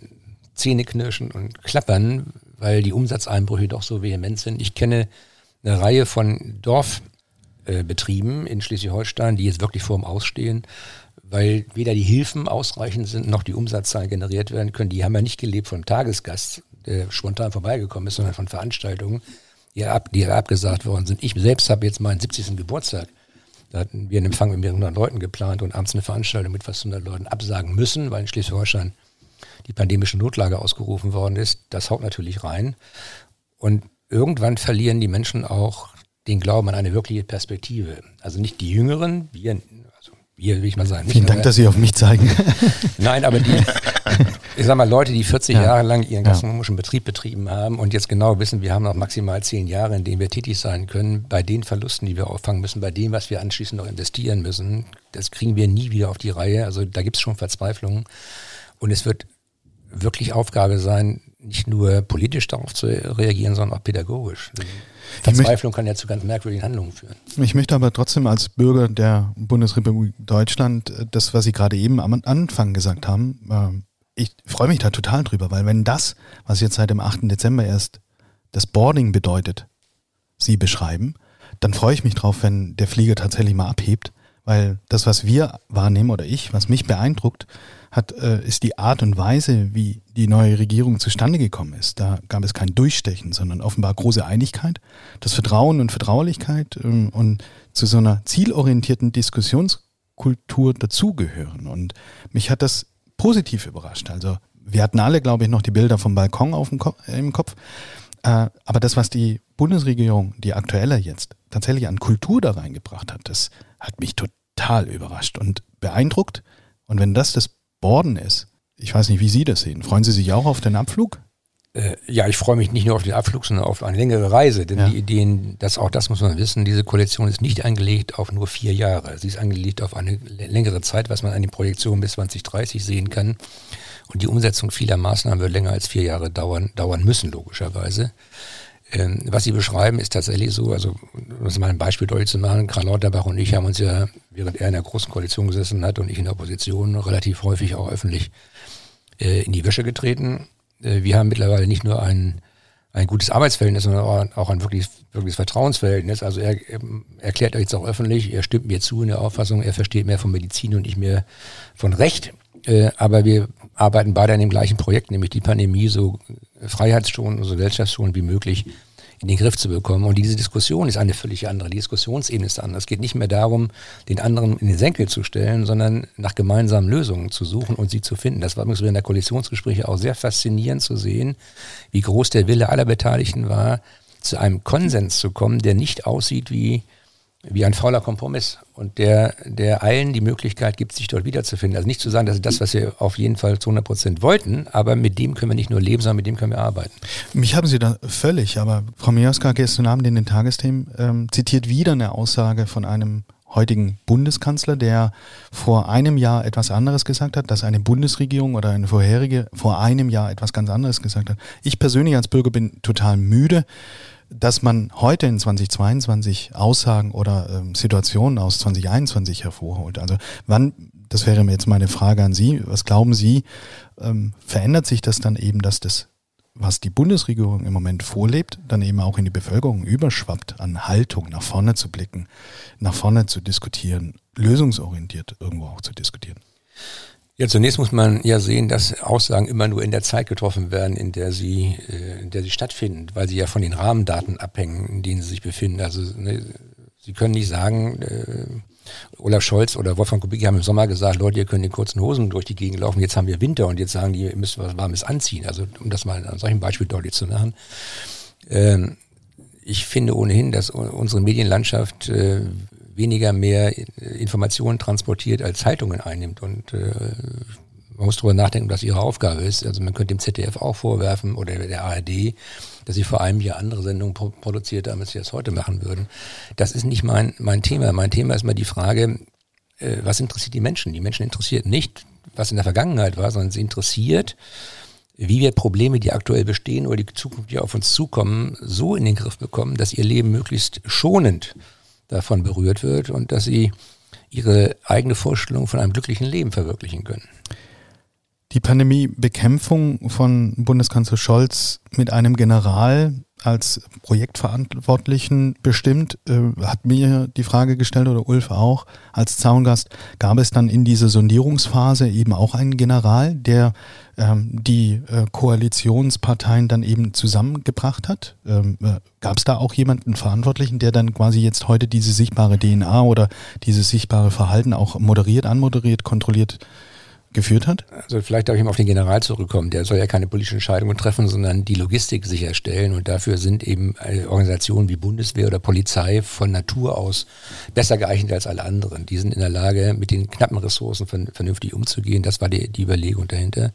Zähneknirschen und Klappern, weil die Umsatzeinbrüche doch so vehement sind. Ich kenne eine Reihe von Dorfbetrieben in Schleswig-Holstein, die jetzt wirklich vorm Ausstehen, weil weder die Hilfen ausreichend sind, noch die Umsatzzahlen generiert werden können. Die haben ja nicht gelebt vom Tagesgast, der spontan vorbeigekommen ist, sondern von Veranstaltungen, die, ab, die abgesagt worden sind. Ich selbst habe jetzt meinen 70. Geburtstag da hatten wir einen Empfang mit mehreren Leuten geplant und abends eine Veranstaltung mit fast 100 Leuten absagen müssen, weil in Schleswig-Holstein die pandemische Notlage ausgerufen worden ist, das haut natürlich rein. Und irgendwann verlieren die Menschen auch den Glauben an eine wirkliche Perspektive. Also nicht die Jüngeren, wir, also wir will ich mal sagen. Vielen Dank, dass Sie auf mich zeigen. Nein, aber die, ich sag mal, Leute, die 40 ja. Jahre lang ihren gastronomischen Betrieb betrieben haben und jetzt genau wissen, wir haben noch maximal 10 Jahre, in denen wir tätig sein können, bei den Verlusten, die wir auffangen müssen, bei dem, was wir anschließend noch investieren müssen, das kriegen wir nie wieder auf die Reihe. Also da gibt es schon Verzweiflungen. Und es wird wirklich Aufgabe sein, nicht nur politisch darauf zu reagieren, sondern auch pädagogisch. Verzweiflung kann ja zu ganz merkwürdigen Handlungen führen. Ich möchte aber trotzdem als Bürger der Bundesrepublik Deutschland äh, das, was Sie gerade eben am Anfang gesagt haben, äh, ich freue mich da total drüber, weil wenn das, was jetzt seit dem 8. Dezember erst das Boarding bedeutet, Sie beschreiben, dann freue ich mich drauf, wenn der Flieger tatsächlich mal abhebt, weil das, was wir wahrnehmen oder ich, was mich beeindruckt, hat, äh, ist die Art und Weise, wie die neue Regierung zustande gekommen ist. Da gab es kein Durchstechen, sondern offenbar große Einigkeit, das Vertrauen und Vertraulichkeit ähm, und zu so einer zielorientierten Diskussionskultur dazugehören. Und mich hat das positiv überrascht. Also wir hatten alle, glaube ich, noch die Bilder vom Balkon auf dem äh, im Kopf. Äh, aber das, was die Bundesregierung, die aktuelle jetzt, tatsächlich an Kultur da reingebracht hat, das hat mich total überrascht und beeindruckt. Und wenn das das Borden ist. Ich weiß nicht, wie Sie das sehen. Freuen Sie sich auch auf den Abflug? Äh, ja, ich freue mich nicht nur auf den Abflug, sondern auf eine längere Reise. Denn ja. die Ideen, das auch das muss man wissen, diese Koalition ist nicht angelegt auf nur vier Jahre. Sie ist angelegt auf eine längere Zeit, was man an den Projektionen bis 2030 sehen kann. Und die Umsetzung vieler Maßnahmen wird länger als vier Jahre dauern, dauern müssen, logischerweise. Ähm, was Sie beschreiben, ist tatsächlich so, also um es mal ein Beispiel deutlich zu machen, Karl Lauterbach und ich haben uns ja, während er in der Großen Koalition gesessen hat und ich in der Opposition, relativ häufig auch öffentlich äh, in die Wäsche getreten. Äh, wir haben mittlerweile nicht nur ein, ein gutes Arbeitsverhältnis, sondern auch ein wirklich, wirkliches Vertrauensverhältnis. Also er ähm, erklärt euch jetzt auch öffentlich, er stimmt mir zu in der Auffassung, er versteht mehr von Medizin und ich mehr von Recht. Äh, aber wir arbeiten beide an dem gleichen Projekt, nämlich die Pandemie so freiheitsschonend, so gesellschaftsschonend wie möglich in den Griff zu bekommen. Und diese Diskussion ist eine völlig andere. Die Diskussionsebene ist anders. Es geht nicht mehr darum, den anderen in den Senkel zu stellen, sondern nach gemeinsamen Lösungen zu suchen und sie zu finden. Das war übrigens während der Koalitionsgespräche auch sehr faszinierend zu sehen, wie groß der Wille aller Beteiligten war, zu einem Konsens zu kommen, der nicht aussieht wie wie ein fauler Kompromiss und der, der allen die Möglichkeit gibt, sich dort wiederzufinden. Also nicht zu sagen, das ist das, was wir auf jeden Fall zu 100 Prozent wollten, aber mit dem können wir nicht nur leben, sondern mit dem können wir arbeiten. Mich haben Sie da völlig, aber Frau Mioska gestern Abend in den Tagesthemen ähm, zitiert wieder eine Aussage von einem heutigen Bundeskanzler, der vor einem Jahr etwas anderes gesagt hat, dass eine Bundesregierung oder eine vorherige vor einem Jahr etwas ganz anderes gesagt hat. Ich persönlich als Bürger bin total müde, dass man heute in 2022 Aussagen oder ähm, Situationen aus 2021 hervorholt. Also wann, das wäre jetzt meine Frage an Sie, was glauben Sie, ähm, verändert sich das dann eben, dass das, was die Bundesregierung im Moment vorlebt, dann eben auch in die Bevölkerung überschwappt, an Haltung nach vorne zu blicken, nach vorne zu diskutieren, lösungsorientiert irgendwo auch zu diskutieren? Ja, zunächst muss man ja sehen, dass Aussagen immer nur in der Zeit getroffen werden, in der sie, äh, in der sie stattfinden, weil sie ja von den Rahmendaten abhängen, in denen sie sich befinden. Also ne, Sie können nicht sagen, äh, Olaf Scholz oder Wolfgang Kubicki haben im Sommer gesagt, Leute, ihr könnt in kurzen Hosen durch die Gegend laufen, jetzt haben wir Winter und jetzt sagen die, ihr müsst was Warmes anziehen. Also um das mal an solchen Beispiel deutlich zu machen. Ähm, ich finde ohnehin, dass unsere Medienlandschaft äh, weniger mehr Informationen transportiert, als Zeitungen einnimmt. Und äh, man muss darüber nachdenken, was ihre Aufgabe ist. Also man könnte dem ZDF auch vorwerfen oder der ARD, dass sie vor einem Jahr andere Sendungen pro produziert haben, als sie das heute machen würden. Das ist nicht mein, mein Thema. Mein Thema ist mal die Frage, äh, was interessiert die Menschen? Die Menschen interessiert nicht, was in der Vergangenheit war, sondern sie interessiert, wie wir Probleme, die aktuell bestehen oder die Zukunft, die auf uns zukommen, so in den Griff bekommen, dass ihr Leben möglichst schonend davon berührt wird und dass sie ihre eigene Vorstellung von einem glücklichen Leben verwirklichen können. Die Pandemiebekämpfung von Bundeskanzler Scholz mit einem General als Projektverantwortlichen bestimmt, äh, hat mir die Frage gestellt oder Ulf auch als Zaungast, gab es dann in dieser Sondierungsphase eben auch einen General, der ähm, die äh, Koalitionsparteien dann eben zusammengebracht hat? Ähm, äh, gab es da auch jemanden Verantwortlichen, der dann quasi jetzt heute diese sichtbare DNA oder dieses sichtbare Verhalten auch moderiert, anmoderiert, kontrolliert geführt hat? Also vielleicht darf ich mal auf den General zurückkommen. Der soll ja keine politischen Entscheidungen treffen, sondern die Logistik sicherstellen. Und dafür sind eben äh, Organisationen wie Bundeswehr oder Polizei von Natur aus besser geeignet als alle anderen. Die sind in der Lage, mit den knappen Ressourcen vernünftig umzugehen. Das war die, die Überlegung dahinter.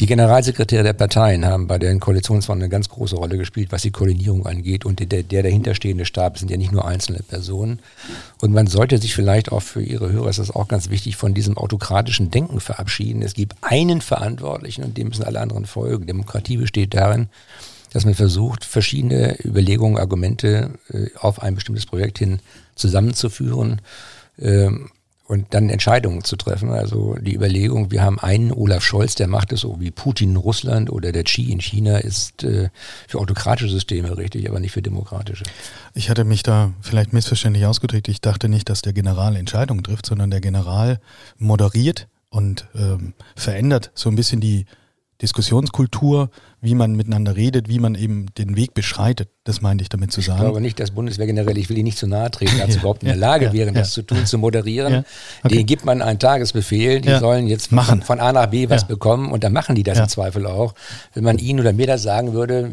Die Generalsekretäre der Parteien haben bei den Koalitionsverhandlungen eine ganz große Rolle gespielt, was die Koordinierung angeht. Und der, der dahinterstehende Stab sind ja nicht nur einzelne Personen. Und man sollte sich vielleicht auch für Ihre Hörer, ist das auch ganz wichtig, von diesem autokratischen Denken verabschieden verabschieden. Es gibt einen Verantwortlichen und dem müssen alle anderen folgen. Demokratie besteht darin, dass man versucht, verschiedene Überlegungen, Argumente äh, auf ein bestimmtes Projekt hin zusammenzuführen. Ähm, und dann Entscheidungen zu treffen. Also die Überlegung, wir haben einen Olaf Scholz, der macht es so wie Putin in Russland oder der Xi in China, ist äh, für autokratische Systeme richtig, aber nicht für demokratische. Ich hatte mich da vielleicht missverständlich ausgedrückt. Ich dachte nicht, dass der General Entscheidungen trifft, sondern der General moderiert und ähm, verändert so ein bisschen die Diskussionskultur, wie man miteinander redet, wie man eben den Weg beschreitet. Das meinte ich damit zu sagen. Ich glaube nicht, dass Bundeswehr generell, ich will Ihnen nicht zu nahe treten, dazu ja, überhaupt in der Lage ja, wären, das zu tun, zu moderieren. Okay. Denen gibt man einen Tagesbefehl, die sollen jetzt von, von, A nach B was bekommen und dann machen die das im Zweifel auch. Wenn man Ihnen oder mir das sagen würde,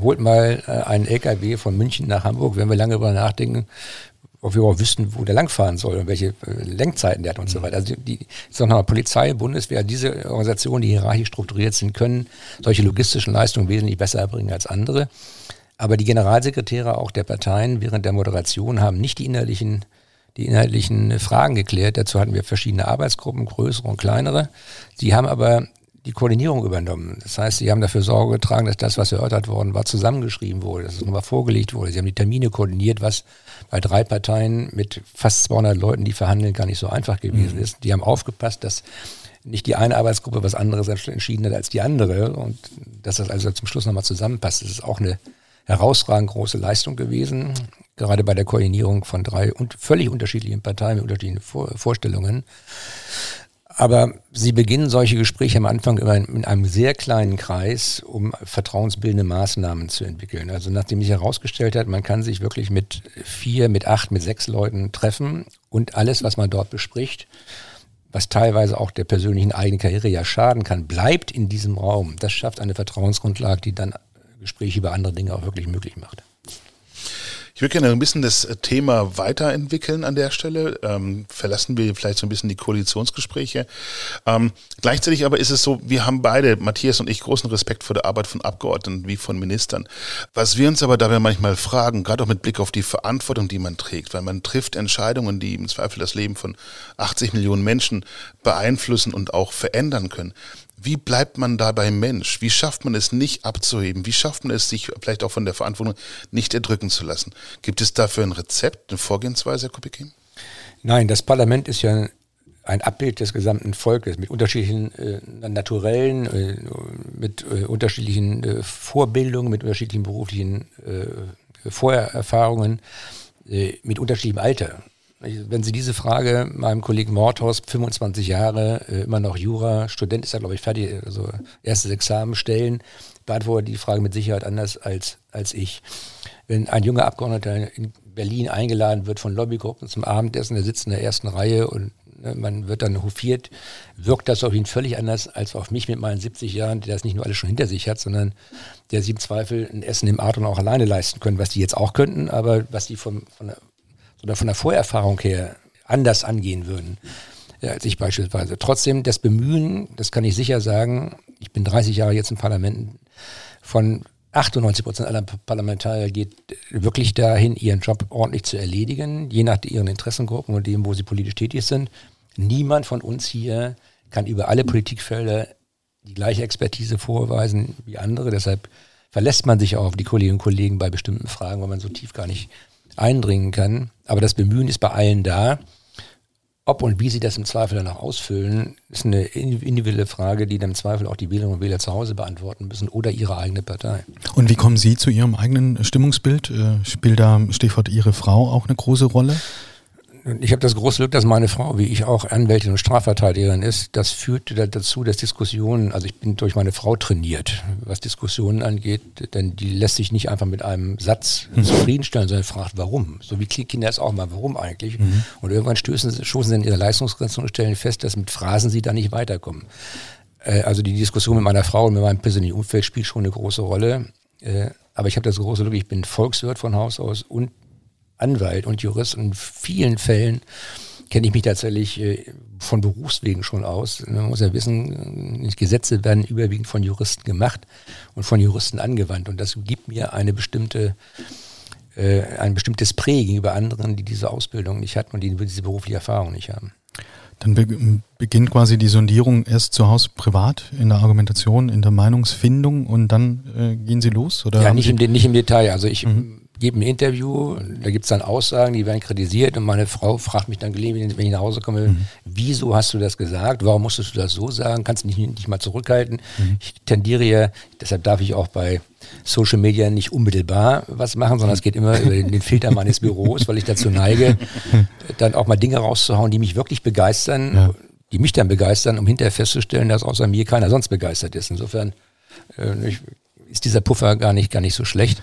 holt mal äh, einen LKW von München nach Hamburg, wenn wir lange darüber nachdenken, ob wir überhaupt wüssten, wo der langfahren soll und welche äh, Lenkzeiten der hat und mhm. so weiter. Also die, ich sag mal, Polizei, Bundeswehr, diese Organisationen, die hierarchisch strukturiert sind, können solche logistischen Leistungen wesentlich besser erbringen als andere. Aber die Generalsekretäre auch der Parteien während der Moderation haben nicht die inhaltlichen, die inhaltlichen Fragen geklärt. Dazu hatten wir verschiedene Arbeitsgruppen, größere und kleinere. Sie haben aber die Koordinierung übernommen. Das heißt, sie haben dafür Sorge getragen, dass das, was erörtert worden war, zusammengeschrieben wurde, dass es nochmal vorgelegt wurde. Sie haben die Termine koordiniert, was bei drei Parteien mit fast 200 Leuten, die verhandeln, gar nicht so einfach gewesen mhm. ist. Die haben aufgepasst, dass nicht die eine Arbeitsgruppe was anderes entschieden hat als die andere und dass das also zum Schluss nochmal zusammenpasst. Das ist auch eine herausragend große Leistung gewesen, gerade bei der Koordinierung von drei und völlig unterschiedlichen Parteien mit unterschiedlichen Vorstellungen. Aber sie beginnen solche Gespräche am Anfang immer in einem sehr kleinen Kreis, um vertrauensbildende Maßnahmen zu entwickeln. Also nachdem sich herausgestellt hat, man kann sich wirklich mit vier, mit acht, mit sechs Leuten treffen und alles, was man dort bespricht, was teilweise auch der persönlichen eigenen Karriere ja schaden kann, bleibt in diesem Raum. Das schafft eine Vertrauensgrundlage, die dann Gespräche über andere Dinge auch wirklich möglich macht. Ich würde gerne ein bisschen das Thema weiterentwickeln an der Stelle. Ähm, verlassen wir vielleicht so ein bisschen die Koalitionsgespräche. Ähm, gleichzeitig aber ist es so, wir haben beide, Matthias und ich, großen Respekt vor der Arbeit von Abgeordneten wie von Ministern. Was wir uns aber dabei manchmal fragen, gerade auch mit Blick auf die Verantwortung, die man trägt, weil man trifft Entscheidungen, die im Zweifel das Leben von 80 Millionen Menschen beeinflussen und auch verändern können. Wie bleibt man dabei Mensch? Wie schafft man es nicht abzuheben? Wie schafft man es, sich vielleicht auch von der Verantwortung nicht erdrücken zu lassen? Gibt es dafür ein Rezept, eine Vorgehensweise, Herr Kubicki? Nein, das Parlament ist ja ein Abbild des gesamten Volkes mit unterschiedlichen äh, naturellen, äh, mit äh, unterschiedlichen äh, Vorbildungen, mit unterschiedlichen beruflichen äh, Vorerfahrungen, äh, mit unterschiedlichem Alter. Wenn Sie diese Frage meinem Kollegen Mordhaus, 25 Jahre, äh, immer noch Jura, Student ist er, glaube ich, fertig, also erstes Examen stellen, beantwortet die Frage mit Sicherheit anders als, als ich. Wenn ein junger Abgeordneter in Berlin eingeladen wird von Lobbygruppen zum Abendessen, der sitzt in der ersten Reihe und ne, man wird dann hofiert, wirkt das auf ihn völlig anders als auf mich mit meinen 70 Jahren, der das nicht nur alles schon hinter sich hat, sondern der sie im Zweifel ein Essen im Adern auch alleine leisten können, was die jetzt auch könnten, aber was die von, von der oder von der Vorerfahrung her anders angehen würden als ich beispielsweise. Trotzdem das Bemühen, das kann ich sicher sagen, ich bin 30 Jahre jetzt im Parlament, von 98 Prozent aller Parlamentarier geht wirklich dahin, ihren Job ordentlich zu erledigen, je nach ihren Interessengruppen und dem, wo sie politisch tätig sind. Niemand von uns hier kann über alle Politikfelder die gleiche Expertise vorweisen wie andere. Deshalb verlässt man sich auch auf die Kolleginnen und Kollegen bei bestimmten Fragen, weil man so tief gar nicht eindringen kann. Aber das Bemühen ist bei allen da. Ob und wie sie das im Zweifel dann auch ausfüllen, ist eine individuelle Frage, die dann im Zweifel auch die Wählerinnen und Wähler zu Hause beantworten müssen oder ihre eigene Partei. Und wie kommen Sie zu Ihrem eigenen Stimmungsbild? Äh, spielt da Stichwort Ihre Frau auch eine große Rolle? Ich habe das große Glück, dass meine Frau, wie ich auch Anwältin und Strafverteidigerin ist, das führte dazu, dass Diskussionen, also ich bin durch meine Frau trainiert, was Diskussionen angeht, denn die lässt sich nicht einfach mit einem Satz mhm. zufriedenstellen, sondern fragt, warum. So wie Kinder es auch mal, warum eigentlich? Mhm. Und irgendwann stößen, stoßen sie in ihre Leistungsgrenzen und stellen fest, dass mit Phrasen sie da nicht weiterkommen. Äh, also die Diskussion mit meiner Frau und mit meinem persönlichen Umfeld spielt schon eine große Rolle. Äh, aber ich habe das große Glück, ich bin Volkswirt von Haus aus und Anwalt und Jurist. In vielen Fällen kenne ich mich tatsächlich äh, von Berufswegen schon aus. Man muss ja wissen, Gesetze werden überwiegend von Juristen gemacht und von Juristen angewandt. Und das gibt mir eine bestimmte ein bestimmtes Prä gegenüber anderen, die diese Ausbildung nicht hatten und die diese berufliche Erfahrung nicht haben. Dann be beginnt quasi die Sondierung erst zu Hause privat in der Argumentation, in der Meinungsfindung und dann äh, gehen Sie los? Oder ja, nicht im, nicht im Detail. Also ich mhm. Gebe ein Interview, da gibt es dann Aussagen, die werden kritisiert und meine Frau fragt mich dann gelegentlich, wenn ich nach Hause komme, mhm. wieso hast du das gesagt? Warum musstest du das so sagen? Kannst du nicht, nicht mal zurückhalten? Mhm. Ich tendiere ja, deshalb darf ich auch bei Social Media nicht unmittelbar was machen, sondern es geht immer über den Filter meines Büros, weil ich dazu neige, dann auch mal Dinge rauszuhauen, die mich wirklich begeistern, ja. die mich dann begeistern, um hinterher festzustellen, dass außer mir keiner sonst begeistert ist. Insofern äh, ist dieser Puffer gar nicht, gar nicht so schlecht.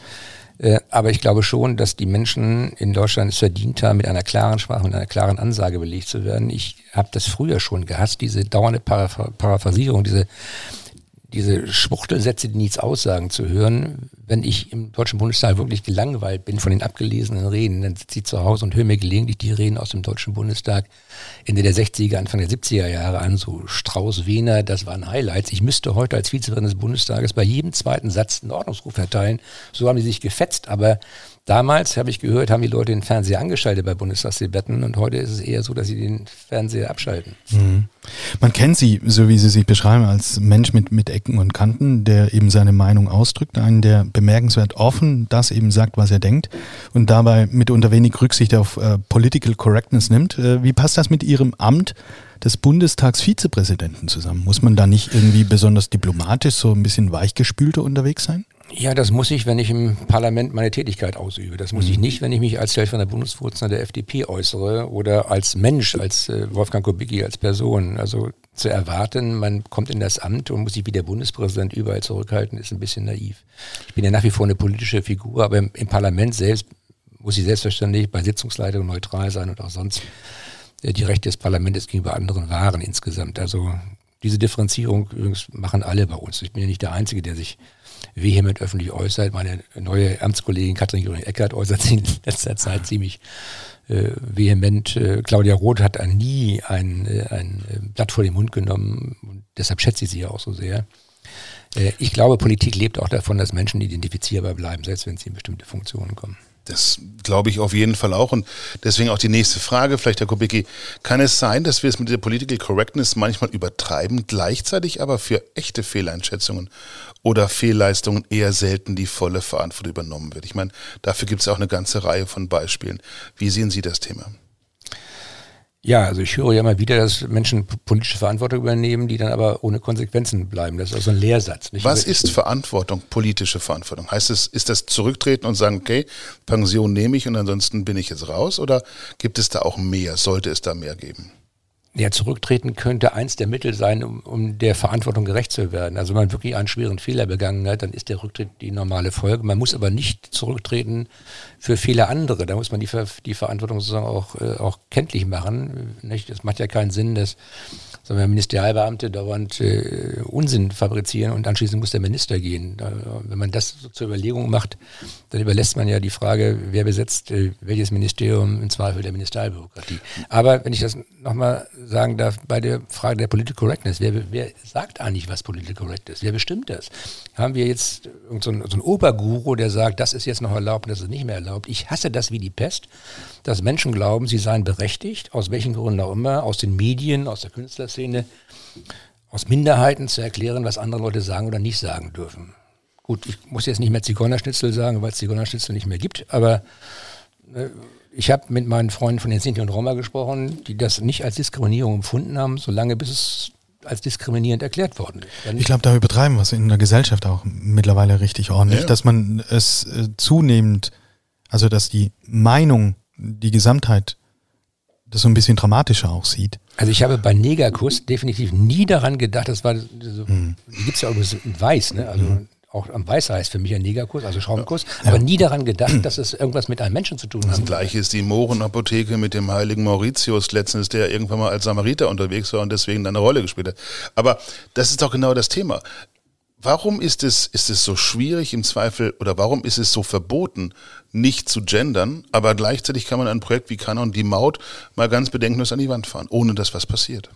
Äh, aber ich glaube schon, dass die Menschen in Deutschland es verdient haben, mit einer klaren Sprache, mit einer klaren Ansage belegt zu werden. Ich habe das früher schon gehasst, diese dauernde Paraphrasierung, diese diese Schwuchtelsätze, die nichts aussagen, zu hören. Wenn ich im Deutschen Bundestag wirklich gelangweilt bin von den abgelesenen Reden, dann sitze ich zu Hause und höre mir gelegentlich die Reden aus dem Deutschen Bundestag Ende der 60er, Anfang der 70er Jahre an, so Strauß-Wiener, das waren Highlights. Ich müsste heute als Vizepräsident des Bundestages bei jedem zweiten Satz einen Ordnungsruf erteilen. So haben die sich gefetzt, aber Damals, habe ich gehört, haben die Leute den Fernseher angeschaltet bei Bundestagsdebatten und heute ist es eher so, dass sie den Fernseher abschalten. Mhm. Man kennt sie, so wie Sie sich beschreiben, als Mensch mit, mit Ecken und Kanten, der eben seine Meinung ausdrückt, einen, der bemerkenswert offen das eben sagt, was er denkt und dabei mitunter wenig Rücksicht auf äh, Political Correctness nimmt. Äh, wie passt das mit Ihrem Amt? des Bundestagsvizepräsidenten zusammen? Muss man da nicht irgendwie besonders diplomatisch so ein bisschen weichgespülter unterwegs sein? Ja, das muss ich, wenn ich im Parlament meine Tätigkeit ausübe. Das muss mhm. ich nicht, wenn ich mich als Stellvertreter Bundesvorsitzender der FDP äußere oder als Mensch, als äh, Wolfgang Kubicki, als Person. Also zu erwarten, man kommt in das Amt und muss sich wie der Bundespräsident überall zurückhalten, ist ein bisschen naiv. Ich bin ja nach wie vor eine politische Figur, aber im, im Parlament selbst muss ich selbstverständlich bei Sitzungsleitung neutral sein und auch sonst äh, die Rechte des Parlaments gegenüber anderen wahren insgesamt. Also diese Differenzierung übrigens machen alle bei uns. Ich bin ja nicht der Einzige, der sich vehement öffentlich äußert. Meine neue Amtskollegin Katrin Göring-Eckert äußert sich in letzter Zeit ziemlich äh, vehement. Äh, Claudia Roth hat nie ein, äh, ein äh, Blatt vor den Mund genommen und deshalb schätze ich sie ja auch so sehr. Äh, ich glaube, Politik lebt auch davon, dass Menschen identifizierbar bleiben, selbst wenn sie in bestimmte Funktionen kommen. Das glaube ich auf jeden Fall auch. Und deswegen auch die nächste Frage, vielleicht Herr Kubicki. Kann es sein, dass wir es mit der Political Correctness manchmal übertreiben, gleichzeitig aber für echte Fehleinschätzungen oder Fehlleistungen eher selten die volle Verantwortung übernommen wird? Ich meine, dafür gibt es auch eine ganze Reihe von Beispielen. Wie sehen Sie das Thema? Ja, also ich höre ja mal wieder, dass Menschen politische Verantwortung übernehmen, die dann aber ohne Konsequenzen bleiben. Das ist also ein Lehrsatz. Nicht? Was ist Verantwortung, politische Verantwortung? Heißt es, ist das zurücktreten und sagen, okay, Pension nehme ich und ansonsten bin ich jetzt raus? Oder gibt es da auch mehr? Sollte es da mehr geben? Ja, zurücktreten könnte eins der Mittel sein, um, um der Verantwortung gerecht zu werden. Also wenn man wirklich einen schweren Fehler begangen hat, dann ist der Rücktritt die normale Folge. Man muss aber nicht zurücktreten für Fehler andere. Da muss man die, die Verantwortung sozusagen auch, äh, auch kenntlich machen. Nicht? Das macht ja keinen Sinn, dass wir, Ministerialbeamte dauernd äh, Unsinn fabrizieren und anschließend muss der Minister gehen. Da, wenn man das so zur Überlegung macht, dann überlässt man ja die Frage, wer besetzt äh, welches Ministerium im Zweifel der Ministerialbürokratie. Aber wenn ich das nochmal sagen darf, bei der Frage der Political Correctness, wer, wer sagt eigentlich, was Political Correct ist? Wer bestimmt das? Haben wir jetzt so einen, so einen Oberguru, der sagt, das ist jetzt noch erlaubt und das ist nicht mehr erlaubt? Ich hasse das wie die Pest, dass Menschen glauben, sie seien berechtigt, aus welchen Gründen auch immer, aus den Medien, aus der Künstler Szene aus Minderheiten zu erklären, was andere Leute sagen oder nicht sagen dürfen. Gut, ich muss jetzt nicht mehr Zigeunerschnitzel sagen, weil es Zigeunerschnitzel nicht mehr gibt, aber äh, ich habe mit meinen Freunden von den Sinti und Roma gesprochen, die das nicht als Diskriminierung empfunden haben, solange bis es als diskriminierend erklärt worden ist. ich glaube, da übertreiben wir es in der Gesellschaft auch mittlerweile richtig ordentlich, ja. dass man es äh, zunehmend, also dass die Meinung, die Gesamtheit das so ein bisschen dramatischer auch sieht. Also ich habe bei Negerkuss definitiv nie daran gedacht, das war so, hm. gibt es ja auch in Weiß, ne? Also hm. auch am Weißreis für mich ein Negerkuss, also Schaumkuss, ja. aber nie daran gedacht, dass es irgendwas mit einem Menschen zu tun hat. Das gleiche ist die Mohrenapotheke mit dem heiligen Mauritius letztens, der irgendwann mal als Samariter unterwegs war und deswegen eine Rolle gespielt hat. Aber das ist doch genau das Thema. Warum ist es, ist es so schwierig im Zweifel oder warum ist es so verboten, nicht zu gendern, aber gleichzeitig kann man ein Projekt wie Canon die Maut mal ganz bedenkenlos an die Wand fahren, ohne dass was passiert?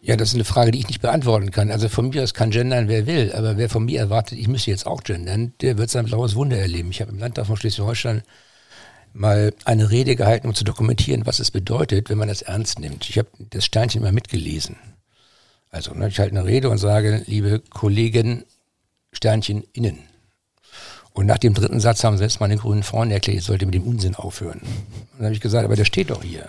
Ja, das ist eine Frage, die ich nicht beantworten kann. Also von mir aus kann gendern, wer will, aber wer von mir erwartet, ich müsste jetzt auch gendern, der wird sein blaues Wunder erleben. Ich habe im Landtag von Schleswig-Holstein mal eine Rede gehalten, um zu dokumentieren, was es bedeutet, wenn man das ernst nimmt. Ich habe das Steinchen mal mitgelesen. Also ne, ich halte eine Rede und sage, liebe Kollegen, Sternchen innen. Und nach dem dritten Satz haben selbst meine grünen Freunde erklärt, ich sollte mit dem Unsinn aufhören. Und dann habe ich gesagt, aber der steht doch hier.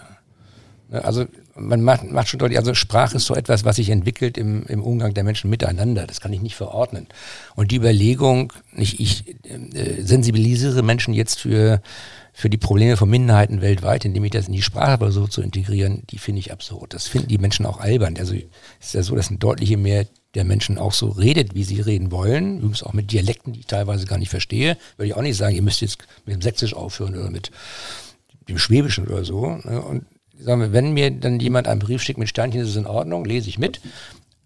Ne, also man macht, macht schon deutlich, also Sprache ist so etwas, was sich entwickelt im, im Umgang der Menschen miteinander. Das kann ich nicht verordnen. Und die Überlegung, nicht ich äh, sensibilisiere Menschen jetzt für für die Probleme von Minderheiten weltweit, indem ich das in die Sprache versuche zu integrieren, die finde ich absurd. Das finden die Menschen auch albern. Also es ist ja so, dass eine deutliche Mehr der Menschen auch so redet, wie sie reden wollen. Übrigens auch mit Dialekten, die ich teilweise gar nicht verstehe. Würde ich auch nicht sagen, ihr müsst jetzt mit dem Sächsisch aufhören oder mit dem Schwäbischen oder so. Ne? Und sagen wir, wenn mir dann jemand einen Brief schickt mit Sternchen, ist es in Ordnung, lese ich mit.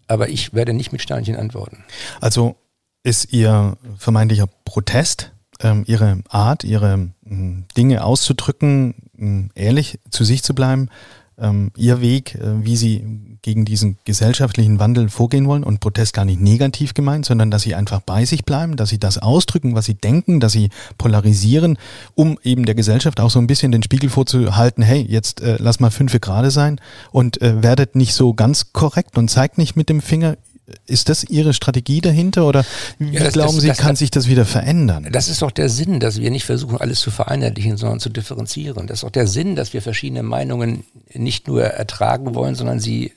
Aber ich werde nicht mit Sternchen antworten. Also ist Ihr vermeintlicher Protest ähm, ihre Art, ihre ähm, Dinge auszudrücken, ähm, ehrlich zu sich zu bleiben, ähm, ihr Weg, äh, wie sie gegen diesen gesellschaftlichen Wandel vorgehen wollen. Und Protest gar nicht negativ gemeint, sondern dass sie einfach bei sich bleiben, dass sie das ausdrücken, was sie denken, dass sie polarisieren, um eben der Gesellschaft auch so ein bisschen den Spiegel vorzuhalten, hey, jetzt äh, lass mal fünf gerade sein und äh, werdet nicht so ganz korrekt und zeigt nicht mit dem Finger ist das Ihre Strategie dahinter oder wie ja, das, glauben das, Sie, das, kann sich das wieder verändern? Das ist doch der Sinn, dass wir nicht versuchen, alles zu vereinheitlichen, sondern zu differenzieren. Das ist doch der Sinn, dass wir verschiedene Meinungen nicht nur ertragen wollen, sondern sie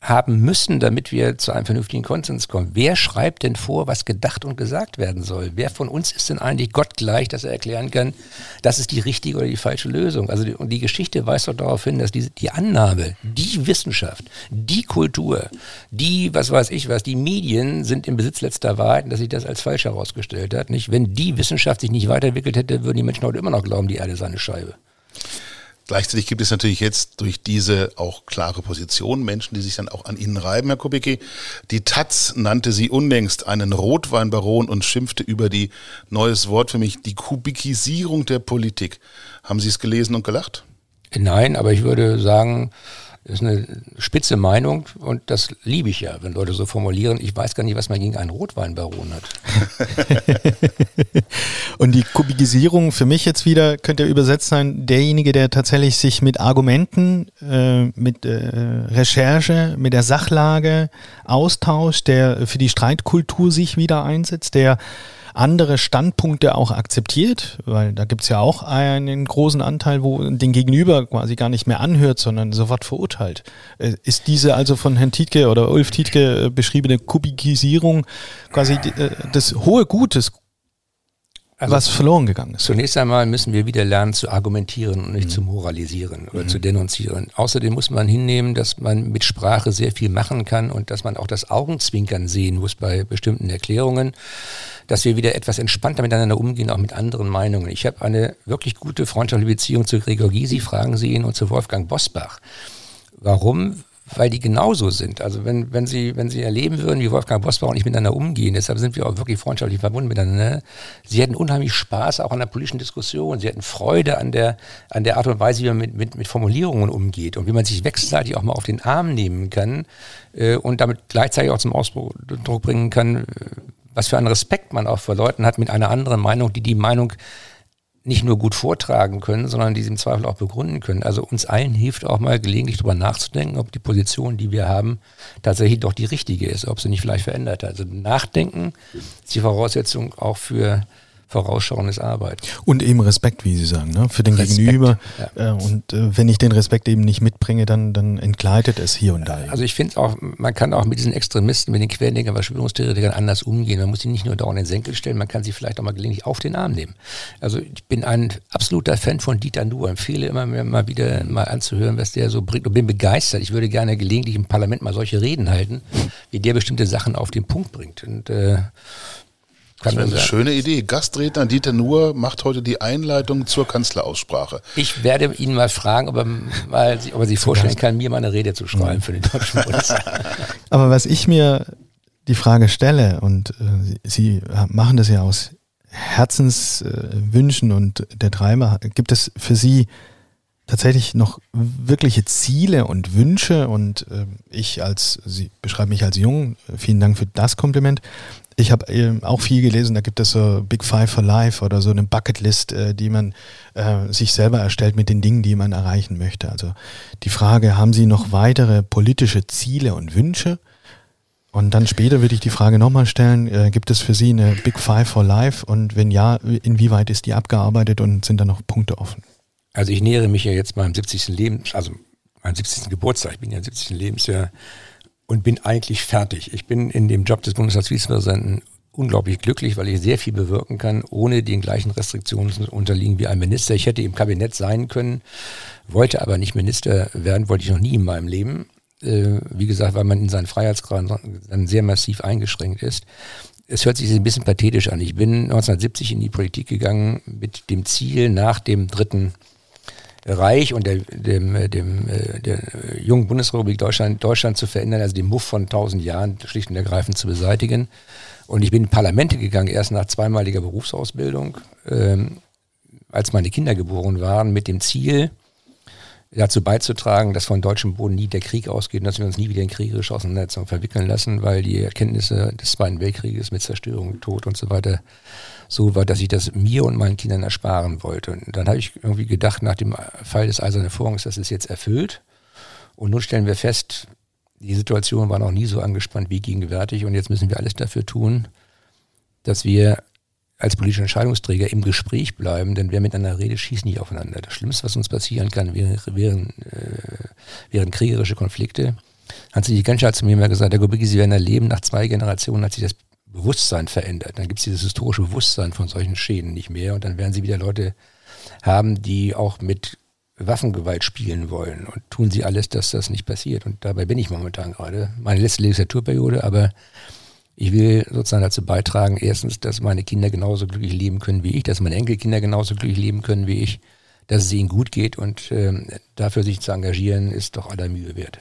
haben müssen, damit wir zu einem vernünftigen Konsens kommen. Wer schreibt denn vor, was gedacht und gesagt werden soll? Wer von uns ist denn eigentlich Gott gleich, dass er erklären kann, das ist die richtige oder die falsche Lösung? Also die, und die Geschichte weist doch darauf hin, dass die, die Annahme, die Wissenschaft, die Kultur, die, was weiß ich was, die Medien sind im Besitz letzter Wahrheit, dass sich das als falsch herausgestellt hat. Nicht? Wenn die Wissenschaft sich nicht weiterentwickelt hätte, würden die Menschen heute immer noch glauben, die Erde sei eine Scheibe. Gleichzeitig gibt es natürlich jetzt durch diese auch klare Position Menschen, die sich dann auch an ihnen reiben, Herr Kubicki. Die Taz nannte sie unlängst einen Rotweinbaron und schimpfte über die, neues Wort für mich, die Kubikisierung der Politik. Haben Sie es gelesen und gelacht? Nein, aber ich würde sagen, ist eine spitze Meinung und das liebe ich ja, wenn Leute so formulieren. Ich weiß gar nicht, was man gegen einen Rotweinbaron hat. und die Kubikisierung für mich jetzt wieder könnte übersetzt sein, derjenige, der tatsächlich sich mit Argumenten, äh, mit äh, Recherche, mit der Sachlage austauscht, der für die Streitkultur sich wieder einsetzt, der andere Standpunkte auch akzeptiert, weil da gibt es ja auch einen großen Anteil, wo den Gegenüber quasi gar nicht mehr anhört, sondern sofort verurteilt. Äh, ist diese also von Herrn Tietke oder Ulf Tietke äh, beschriebene Kubikisierung quasi äh, das hohe Gut des also was verloren gegangen ist. Zunächst einmal müssen wir wieder lernen zu argumentieren und nicht mhm. zu moralisieren oder mhm. zu denunzieren. Außerdem muss man hinnehmen, dass man mit Sprache sehr viel machen kann und dass man auch das Augenzwinkern sehen muss bei bestimmten Erklärungen, dass wir wieder etwas entspannter miteinander umgehen, auch mit anderen Meinungen. Ich habe eine wirklich gute freundschaftliche Beziehung zu Gregor Gysi, fragen Sie ihn, und zu Wolfgang Bosbach. Warum? Weil die genauso sind. Also wenn, wenn sie, wenn sie erleben würden, wie Wolfgang Bosbach und ich miteinander umgehen, deshalb sind wir auch wirklich freundschaftlich verbunden miteinander. Sie hätten unheimlich Spaß auch an der politischen Diskussion. Sie hätten Freude an der, an der Art und Weise, wie man mit, mit, mit Formulierungen umgeht und wie man sich wechselseitig auch mal auf den Arm nehmen kann äh, und damit gleichzeitig auch zum Ausdruck bringen kann, was für einen Respekt man auch vor Leuten hat mit einer anderen Meinung, die die Meinung nicht nur gut vortragen können, sondern die sie im Zweifel auch begründen können. Also uns allen hilft auch mal gelegentlich darüber nachzudenken, ob die Position, die wir haben, tatsächlich doch die richtige ist, ob sie nicht vielleicht verändert hat. Also Nachdenken ist die Voraussetzung auch für vorausschauendes Arbeit. Und eben Respekt, wie Sie sagen, ne? für den Respekt, Gegenüber. Ja. Äh, und äh, wenn ich den Respekt eben nicht mitbringe, dann, dann entgleitet es hier und da. Also ich finde auch, man kann auch mit diesen Extremisten, mit den Querdenkern, Verschwörungstheoretikern anders umgehen. Man muss sie nicht nur dauernd in den Senkel stellen, man kann sie vielleicht auch mal gelegentlich auf den Arm nehmen. Also ich bin ein absoluter Fan von Dieter Nuhr, empfehle immer mir mal wieder mal anzuhören, was der so bringt und bin begeistert. Ich würde gerne gelegentlich im Parlament mal solche Reden halten, wie der bestimmte Sachen auf den Punkt bringt. Und äh, kann das ist eine schöne Idee. Gastredner Dieter Nuhr macht heute die Einleitung zur Kanzleraussprache. Ich werde ihn mal fragen, ob er, mal, ob er sich vorstellen kann, mir mal eine Rede zu schreiben für den Deutschen Bundestag. Aber was ich mir die Frage stelle, und äh, Sie machen das ja aus Herzenswünschen äh, und der Treiber, gibt es für Sie tatsächlich noch wirkliche Ziele und Wünsche und äh, ich als, Sie beschreiben mich als jung, vielen Dank für das Kompliment, ich habe äh, auch viel gelesen, da gibt es so Big Five for Life oder so eine Bucketlist, äh, die man äh, sich selber erstellt mit den Dingen, die man erreichen möchte. Also die Frage, haben Sie noch weitere politische Ziele und Wünsche? Und dann später würde ich die Frage nochmal stellen, äh, gibt es für Sie eine Big Five for Life? Und wenn ja, inwieweit ist die abgearbeitet und sind da noch Punkte offen? Also ich nähere mich ja jetzt meinem 70. Lebens, also meinem 70. Geburtstag, ich bin ja 70. Lebensjahr und bin eigentlich fertig. Ich bin in dem Job des Bundestagsvizepräsidenten unglaublich glücklich, weil ich sehr viel bewirken kann, ohne den gleichen Restriktionen zu unterliegen wie ein Minister. Ich hätte im Kabinett sein können, wollte aber nicht Minister werden, wollte ich noch nie in meinem Leben. Äh, wie gesagt, weil man in seinen Freiheitsgraden dann sehr massiv eingeschränkt ist. Es hört sich ein bisschen pathetisch an. Ich bin 1970 in die Politik gegangen mit dem Ziel, nach dem dritten Reich und der, dem, dem, äh, der jungen Bundesrepublik Deutschland, Deutschland zu verändern, also den Muff von tausend Jahren schlicht und ergreifend zu beseitigen. Und ich bin in Parlamente gegangen, erst nach zweimaliger Berufsausbildung, ähm, als meine Kinder geboren waren, mit dem Ziel, dazu beizutragen, dass von deutschem Boden nie der Krieg ausgeht und dass wir uns nie wieder in kriegerische Auseinandersetzungen verwickeln lassen, weil die Erkenntnisse des Zweiten Weltkrieges mit Zerstörung, Tod und so weiter so war, dass ich das mir und meinen Kindern ersparen wollte. Und dann habe ich irgendwie gedacht, nach dem Fall des Eisernen Vorhangs, das ist jetzt erfüllt. Und nun stellen wir fest, die Situation war noch nie so angespannt wie gegenwärtig und jetzt müssen wir alles dafür tun, dass wir als politische Entscheidungsträger im Gespräch bleiben, denn wer mit einer Rede schießt nicht aufeinander. Das Schlimmste, was uns passieren kann, wären, wären, äh, wären kriegerische Konflikte. Hat sich die Ganze zu mir mal gesagt, Herr Gobicki, Sie werden erleben, nach zwei Generationen hat sich das Bewusstsein verändert. Dann gibt es dieses historische Bewusstsein von solchen Schäden nicht mehr und dann werden sie wieder Leute haben, die auch mit Waffengewalt spielen wollen und tun sie alles, dass das nicht passiert. Und dabei bin ich momentan gerade. Meine letzte Legislaturperiode, aber ich will sozusagen dazu beitragen, erstens, dass meine Kinder genauso glücklich leben können wie ich, dass meine Enkelkinder genauso glücklich leben können wie ich, dass es ihnen gut geht und äh, dafür sich zu engagieren, ist doch aller Mühe wert.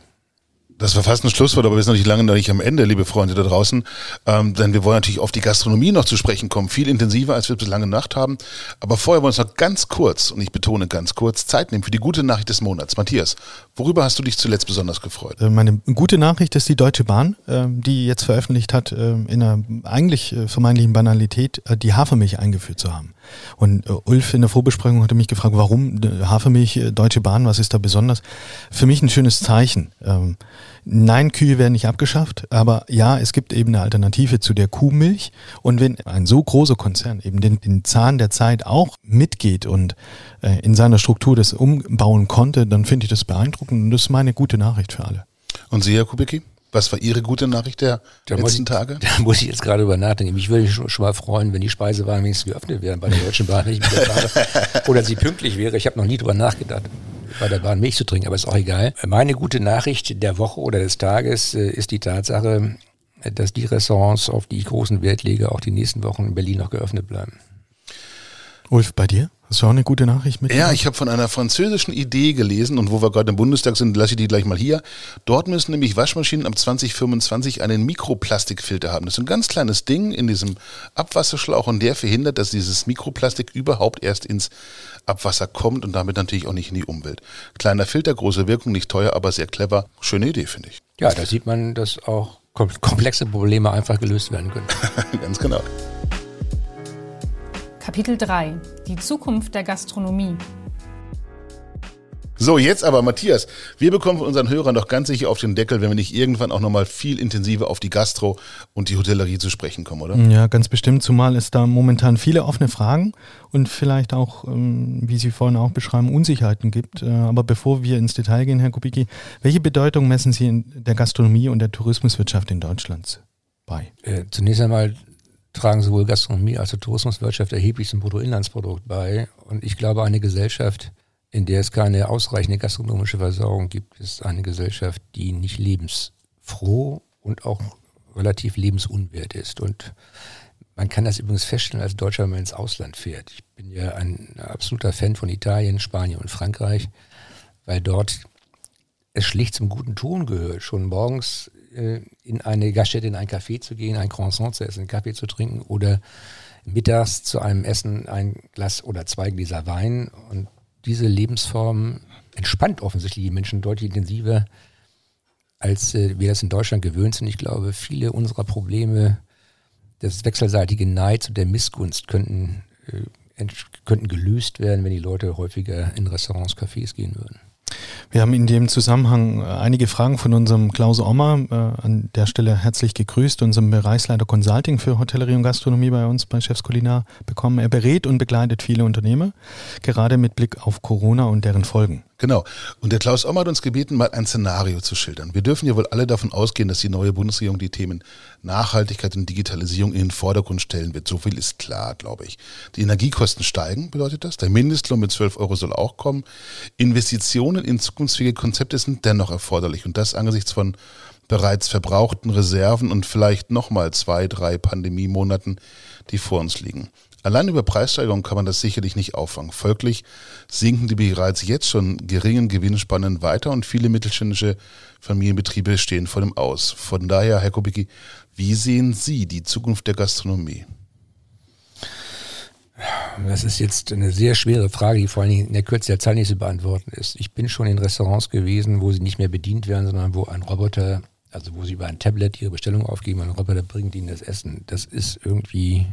Das war fast ein Schlusswort, aber wir sind noch nicht lange noch nicht am Ende, liebe Freunde da draußen. Ähm, denn wir wollen natürlich auf die Gastronomie noch zu sprechen kommen, viel intensiver, als wir bislang Nacht haben. Aber vorher wollen wir uns noch ganz kurz, und ich betone ganz kurz, Zeit nehmen für die gute Nachricht des Monats. Matthias, worüber hast du dich zuletzt besonders gefreut? Äh, meine gute Nachricht ist die Deutsche Bahn, äh, die jetzt veröffentlicht hat, äh, in einer eigentlich vermeintlichen Banalität die Hafermilch eingeführt zu haben. Und Ulf in der Vorbesprechung hatte mich gefragt, warum Hafermilch, Deutsche Bahn, was ist da besonders? Für mich ein schönes Zeichen. Ähm, Nein, Kühe werden nicht abgeschafft, aber ja, es gibt eben eine Alternative zu der Kuhmilch. Und wenn ein so großer Konzern eben den, den Zahn der Zeit auch mitgeht und äh, in seiner Struktur das umbauen konnte, dann finde ich das beeindruckend und das ist meine gute Nachricht für alle. Und Sie, Herr Kubicki? Was war Ihre gute Nachricht der da letzten ich, Tage? Da muss ich jetzt gerade über nachdenken. Ich würde mich schon, schon, mal freuen, wenn die Speisewaren wenigstens geöffnet wären bei der Deutschen Bahn, wenn ich mit der Bahn, oder sie pünktlich wäre. Ich habe noch nie drüber nachgedacht bei der Bahn Milch zu trinken, aber ist auch egal. Meine gute Nachricht der Woche oder des Tages äh, ist die Tatsache, dass die Restaurants, auf die ich großen Wert lege, auch die nächsten Wochen in Berlin noch geöffnet bleiben. Ulf, bei dir? Hast du auch eine gute Nachricht mit? Ja, ich habe von einer französischen Idee gelesen und wo wir gerade im Bundestag sind, lasse ich die gleich mal hier. Dort müssen nämlich Waschmaschinen ab 2025 einen Mikroplastikfilter haben. Das ist ein ganz kleines Ding in diesem Abwasserschlauch und der verhindert, dass dieses Mikroplastik überhaupt erst ins Abwasser kommt und damit natürlich auch nicht in die Umwelt. Kleiner Filter, große Wirkung, nicht teuer, aber sehr clever. Schöne Idee, finde ich. Ja, da sieht man, dass auch komplexe Probleme einfach gelöst werden können. ganz genau. Kapitel 3 Die Zukunft der Gastronomie So, jetzt aber, Matthias, wir bekommen von unseren Hörern doch ganz sicher auf den Deckel, wenn wir nicht irgendwann auch nochmal viel intensiver auf die Gastro und die Hotellerie zu sprechen kommen, oder? Ja, ganz bestimmt, zumal es da momentan viele offene Fragen und vielleicht auch, ähm, wie Sie vorhin auch beschreiben, Unsicherheiten gibt. Äh, aber bevor wir ins Detail gehen, Herr Kubicki, welche Bedeutung messen Sie in der Gastronomie und der Tourismuswirtschaft in Deutschland bei? Äh, zunächst einmal tragen sowohl Gastronomie als auch Tourismuswirtschaft erheblich zum Bruttoinlandsprodukt bei. Und ich glaube, eine Gesellschaft, in der es keine ausreichende gastronomische Versorgung gibt, ist eine Gesellschaft, die nicht lebensfroh und auch relativ lebensunwert ist. Und man kann das übrigens feststellen als Deutscher, wenn man ins Ausland fährt. Ich bin ja ein absoluter Fan von Italien, Spanien und Frankreich, weil dort es schlicht zum guten Ton gehört, schon morgens in eine Gaststätte, in ein Café zu gehen, ein Croissant zu essen, einen Kaffee zu trinken oder mittags zu einem Essen ein Glas oder zwei Gläser Wein. Und diese Lebensform entspannt offensichtlich die Menschen deutlich intensiver, als äh, wir das in Deutschland gewöhnt sind. Ich glaube, viele unserer Probleme, das wechselseitige Neids und der Missgunst könnten, äh, könnten gelöst werden, wenn die Leute häufiger in Restaurants, Cafés gehen würden. Wir haben in dem Zusammenhang äh, einige Fragen von unserem Klaus Ommer, äh, an der Stelle herzlich gegrüßt, unserem Bereichsleiter Consulting für Hotellerie und Gastronomie bei uns bei Chefs Kulinar bekommen. Er berät und begleitet viele Unternehmer, gerade mit Blick auf Corona und deren Folgen. Genau. Und der Klaus Omm hat uns gebeten, mal ein Szenario zu schildern. Wir dürfen ja wohl alle davon ausgehen, dass die neue Bundesregierung die Themen Nachhaltigkeit und Digitalisierung in den Vordergrund stellen wird. So viel ist klar, glaube ich. Die Energiekosten steigen, bedeutet das. Der Mindestlohn mit 12 Euro soll auch kommen. Investitionen in zukunftsfähige Konzepte sind dennoch erforderlich. Und das angesichts von bereits verbrauchten Reserven und vielleicht nochmal zwei, drei Pandemiemonaten, die vor uns liegen. Allein über Preissteigerungen kann man das sicherlich nicht auffangen. Folglich sinken die bereits jetzt schon geringen Gewinnspannen weiter und viele mittelständische Familienbetriebe stehen vor dem Aus. Von daher, Herr Kubicki, wie sehen Sie die Zukunft der Gastronomie? Das ist jetzt eine sehr schwere Frage, die vor allen Dingen in der Kürze der Zeit nicht zu beantworten ist. Ich bin schon in Restaurants gewesen, wo sie nicht mehr bedient werden, sondern wo ein Roboter, also wo sie über ein Tablet ihre Bestellung aufgeben, ein Roboter bringt ihnen das Essen. Das ist irgendwie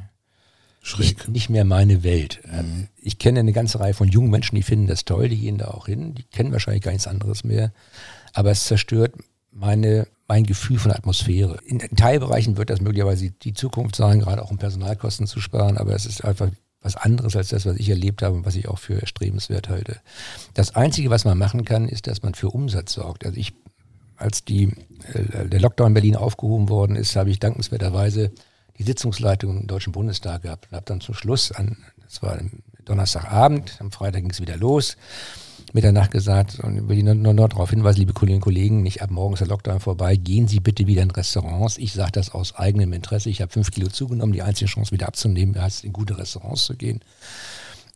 Schräg. Nicht, mehr meine Welt. Mhm. Ich kenne eine ganze Reihe von jungen Menschen, die finden das toll, die gehen da auch hin, die kennen wahrscheinlich gar nichts anderes mehr. Aber es zerstört meine, mein Gefühl von Atmosphäre. In Teilbereichen wird das möglicherweise die Zukunft sein, gerade auch um Personalkosten zu sparen, aber es ist einfach was anderes als das, was ich erlebt habe und was ich auch für erstrebenswert halte. Das Einzige, was man machen kann, ist, dass man für Umsatz sorgt. Also ich, als die, äh, der Lockdown in Berlin aufgehoben worden ist, habe ich dankenswerterweise die Sitzungsleitung im Deutschen Bundestag gehabt und habe dann zum Schluss, an, das war Donnerstagabend, am Freitag ging es wieder los, Mitternacht gesagt und will Ihnen nur, nur darauf hinweisen, liebe Kolleginnen und Kollegen, nicht ab morgens der Lockdown vorbei, gehen Sie bitte wieder in Restaurants. Ich sage das aus eigenem Interesse. Ich habe fünf Kilo zugenommen. Die einzige Chance wieder abzunehmen heißt, in gute Restaurants zu gehen.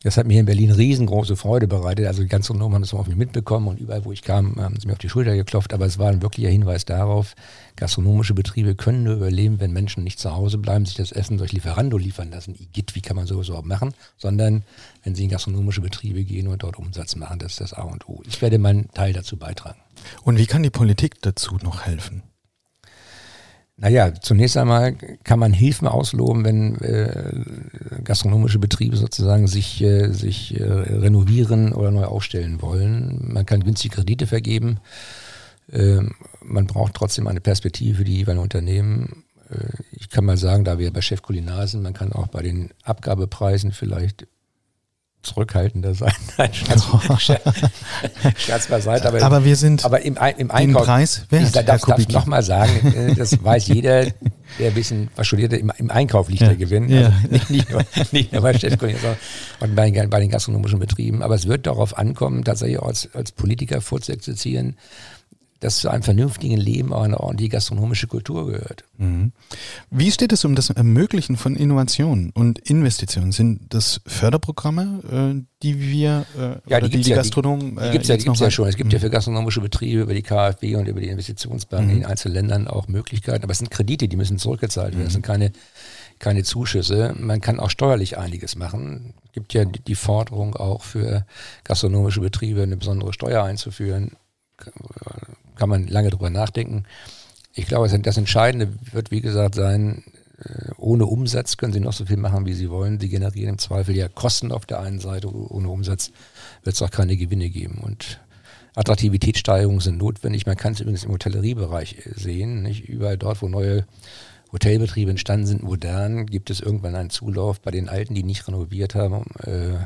Das hat mir in Berlin riesengroße Freude bereitet. Also die ganzen Unternehmen haben das auf mich mitbekommen und überall, wo ich kam, haben sie mir auf die Schulter geklopft. Aber es war ein wirklicher Hinweis darauf, gastronomische Betriebe können nur überleben, wenn Menschen nicht zu Hause bleiben, sich das Essen durch Lieferando liefern lassen. Igitt, wie kann man sowas überhaupt machen? Sondern wenn sie in gastronomische Betriebe gehen und dort Umsatz machen, das ist das A und O. Ich werde meinen Teil dazu beitragen. Und wie kann die Politik dazu noch helfen? Naja, zunächst einmal kann man Hilfen ausloben, wenn äh, gastronomische Betriebe sozusagen sich, äh, sich äh, renovieren oder neu aufstellen wollen. Man kann günstige Kredite vergeben. Ähm, man braucht trotzdem eine Perspektive für die jeweiligen Unternehmen. Äh, ich kann mal sagen, da wir bei Chef Kulinar sind, man kann auch bei den Abgabepreisen vielleicht zurückhaltender sein. Nein, Scherz, Scherz beiseite. Aber, aber wir sind aber im, im Einkauf, Preis wert, ich darf, darf noch mal sagen, äh, das weiß jeder, der ein bisschen was studiert im, im Einkauf liegt ja. der Gewinn. Ja. Also nicht, nicht, nur, nicht nur bei Chefkunden, sondern bei, bei den gastronomischen Betrieben. Aber es wird darauf ankommen, tatsächlich als, als Politiker vorzuexerzieren, dass zu einem vernünftigen Leben auch eine ordentliche gastronomische Kultur gehört. Mhm. Wie steht es um das Ermöglichen von Innovationen und Investitionen? Sind das Förderprogramme, äh, die wir äh, ja, die, die, die Gastronomen ja, die, die gibt es ja, die gibt's ja schon. Es gibt mhm. ja für gastronomische Betriebe über die KfW und über die Investitionsbanken mhm. in einzelnen Ländern auch Möglichkeiten. Aber es sind Kredite, die müssen zurückgezahlt werden. Das sind keine keine Zuschüsse. Man kann auch steuerlich einiges machen. Es gibt ja die Forderung auch für gastronomische Betriebe eine besondere Steuer einzuführen kann man lange drüber nachdenken. Ich glaube, das Entscheidende wird, wie gesagt, sein, äh, ohne Umsatz können sie noch so viel machen, wie sie wollen. Sie generieren im Zweifel ja Kosten auf der einen Seite. Ohne Umsatz wird es auch keine Gewinne geben. Und Attraktivitätssteigerungen sind notwendig. Man kann es übrigens im Hotelleriebereich sehen. Nicht? Überall dort, wo neue Hotelbetriebe entstanden sind, modern, gibt es irgendwann einen Zulauf. Bei den alten, die nicht renoviert haben, äh,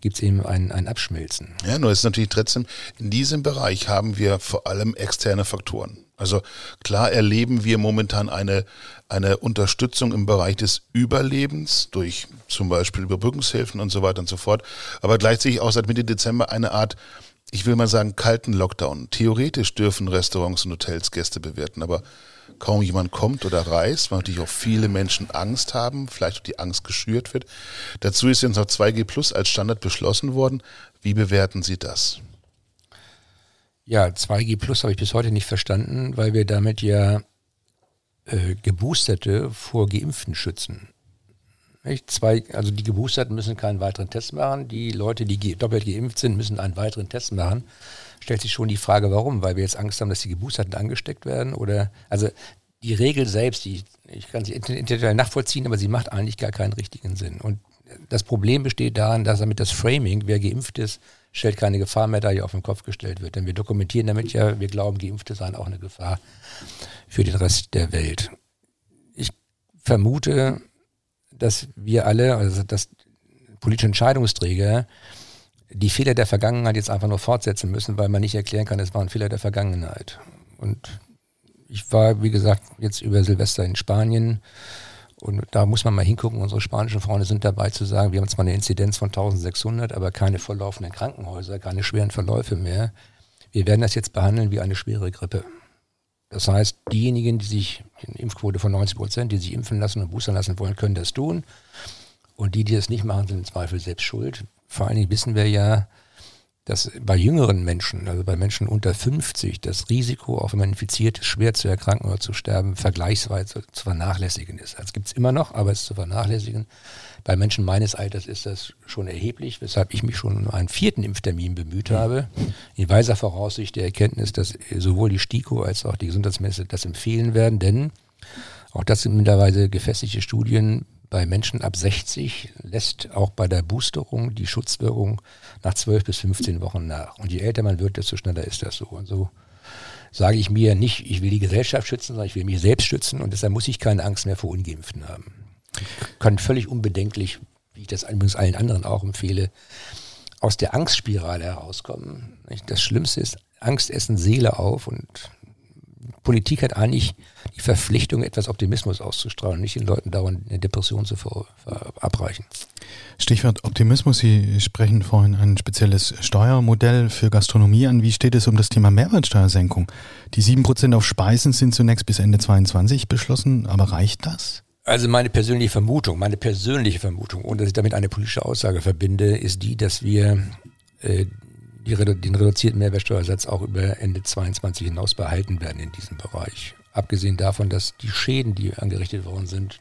gibt es eben ein, ein Abschmelzen. Ja, nur ist natürlich trotzdem, in diesem Bereich haben wir vor allem externe Faktoren. Also klar erleben wir momentan eine, eine Unterstützung im Bereich des Überlebens durch zum Beispiel Überbrückungshilfen und so weiter und so fort. Aber gleichzeitig auch seit Mitte Dezember eine Art, ich will mal sagen, kalten Lockdown. Theoretisch dürfen Restaurants und Hotels Gäste bewerten, aber kaum jemand kommt oder reist, weil natürlich auch viele Menschen Angst haben, vielleicht auch die Angst geschürt wird. Dazu ist jetzt noch 2G Plus als Standard beschlossen worden. Wie bewerten Sie das? Ja, 2G Plus habe ich bis heute nicht verstanden, weil wir damit ja äh, Geboosterte vor Geimpften schützen. Nicht? Zwei, also die Geboosterten müssen keinen weiteren Test machen. Die Leute, die doppelt geimpft sind, müssen einen weiteren Test machen. Stellt sich schon die Frage, warum? Weil wir jetzt Angst haben, dass die Geboosterten angesteckt werden? Oder also die Regel selbst, die, ich kann sie intellektuell nachvollziehen, aber sie macht eigentlich gar keinen richtigen Sinn. Und das Problem besteht darin, dass damit das Framing, wer geimpft ist, stellt keine Gefahrmedaille auf den Kopf gestellt wird. Denn wir dokumentieren damit ja, wir glauben, Geimpfte seien auch eine Gefahr für den Rest der Welt. Ich vermute, dass wir alle, also dass politische Entscheidungsträger die Fehler der Vergangenheit jetzt einfach nur fortsetzen müssen, weil man nicht erklären kann, es waren Fehler der Vergangenheit. Und ich war, wie gesagt, jetzt über Silvester in Spanien und da muss man mal hingucken, unsere spanischen Freunde sind dabei zu sagen, wir haben zwar eine Inzidenz von 1600, aber keine volllaufenden Krankenhäuser, keine schweren Verläufe mehr. Wir werden das jetzt behandeln wie eine schwere Grippe. Das heißt, diejenigen, die sich, eine Impfquote von 90 Prozent, die sich impfen lassen und boostern lassen wollen, können das tun. Und die, die das nicht machen, sind im Zweifel selbst schuld. Vor allen Dingen wissen wir ja, dass bei jüngeren Menschen, also bei Menschen unter 50, das Risiko, auch wenn man infiziert ist, schwer zu erkranken oder zu sterben, vergleichsweise zu vernachlässigen ist. Das gibt es immer noch, aber es ist zu vernachlässigen. Bei Menschen meines Alters ist das schon erheblich, weshalb ich mich schon um einen vierten Impftermin bemüht habe. In weiser Voraussicht der Erkenntnis, dass sowohl die STIKO als auch die Gesundheitsminister das empfehlen werden, denn auch das sind mittlerweile gefestigte Studien, bei Menschen ab 60 lässt auch bei der Boosterung die Schutzwirkung nach 12 bis 15 Wochen nach. Und je älter man wird, desto schneller ist das so. Und so sage ich mir nicht, ich will die Gesellschaft schützen, sondern ich will mich selbst schützen und deshalb muss ich keine Angst mehr vor Ungeimpften haben. Ich kann völlig unbedenklich, wie ich das übrigens allen anderen auch empfehle, aus der Angstspirale herauskommen. Das Schlimmste ist, Angst essen Seele auf und Politik hat eigentlich die Verpflichtung, etwas Optimismus auszustrahlen, nicht den Leuten dauernd eine Depression zu verabreichen. Stichwort Optimismus. Sie sprechen vorhin ein spezielles Steuermodell für Gastronomie an. Wie steht es um das Thema Mehrwertsteuersenkung? Die 7% auf Speisen sind zunächst bis Ende 22 beschlossen, aber reicht das? Also meine persönliche Vermutung, meine persönliche Vermutung, ohne dass ich damit eine politische Aussage verbinde, ist die, dass wir äh, die, den reduzierten Mehrwertsteuersatz auch über Ende 22 hinaus behalten werden in diesem Bereich. Abgesehen davon, dass die Schäden, die angerichtet worden sind,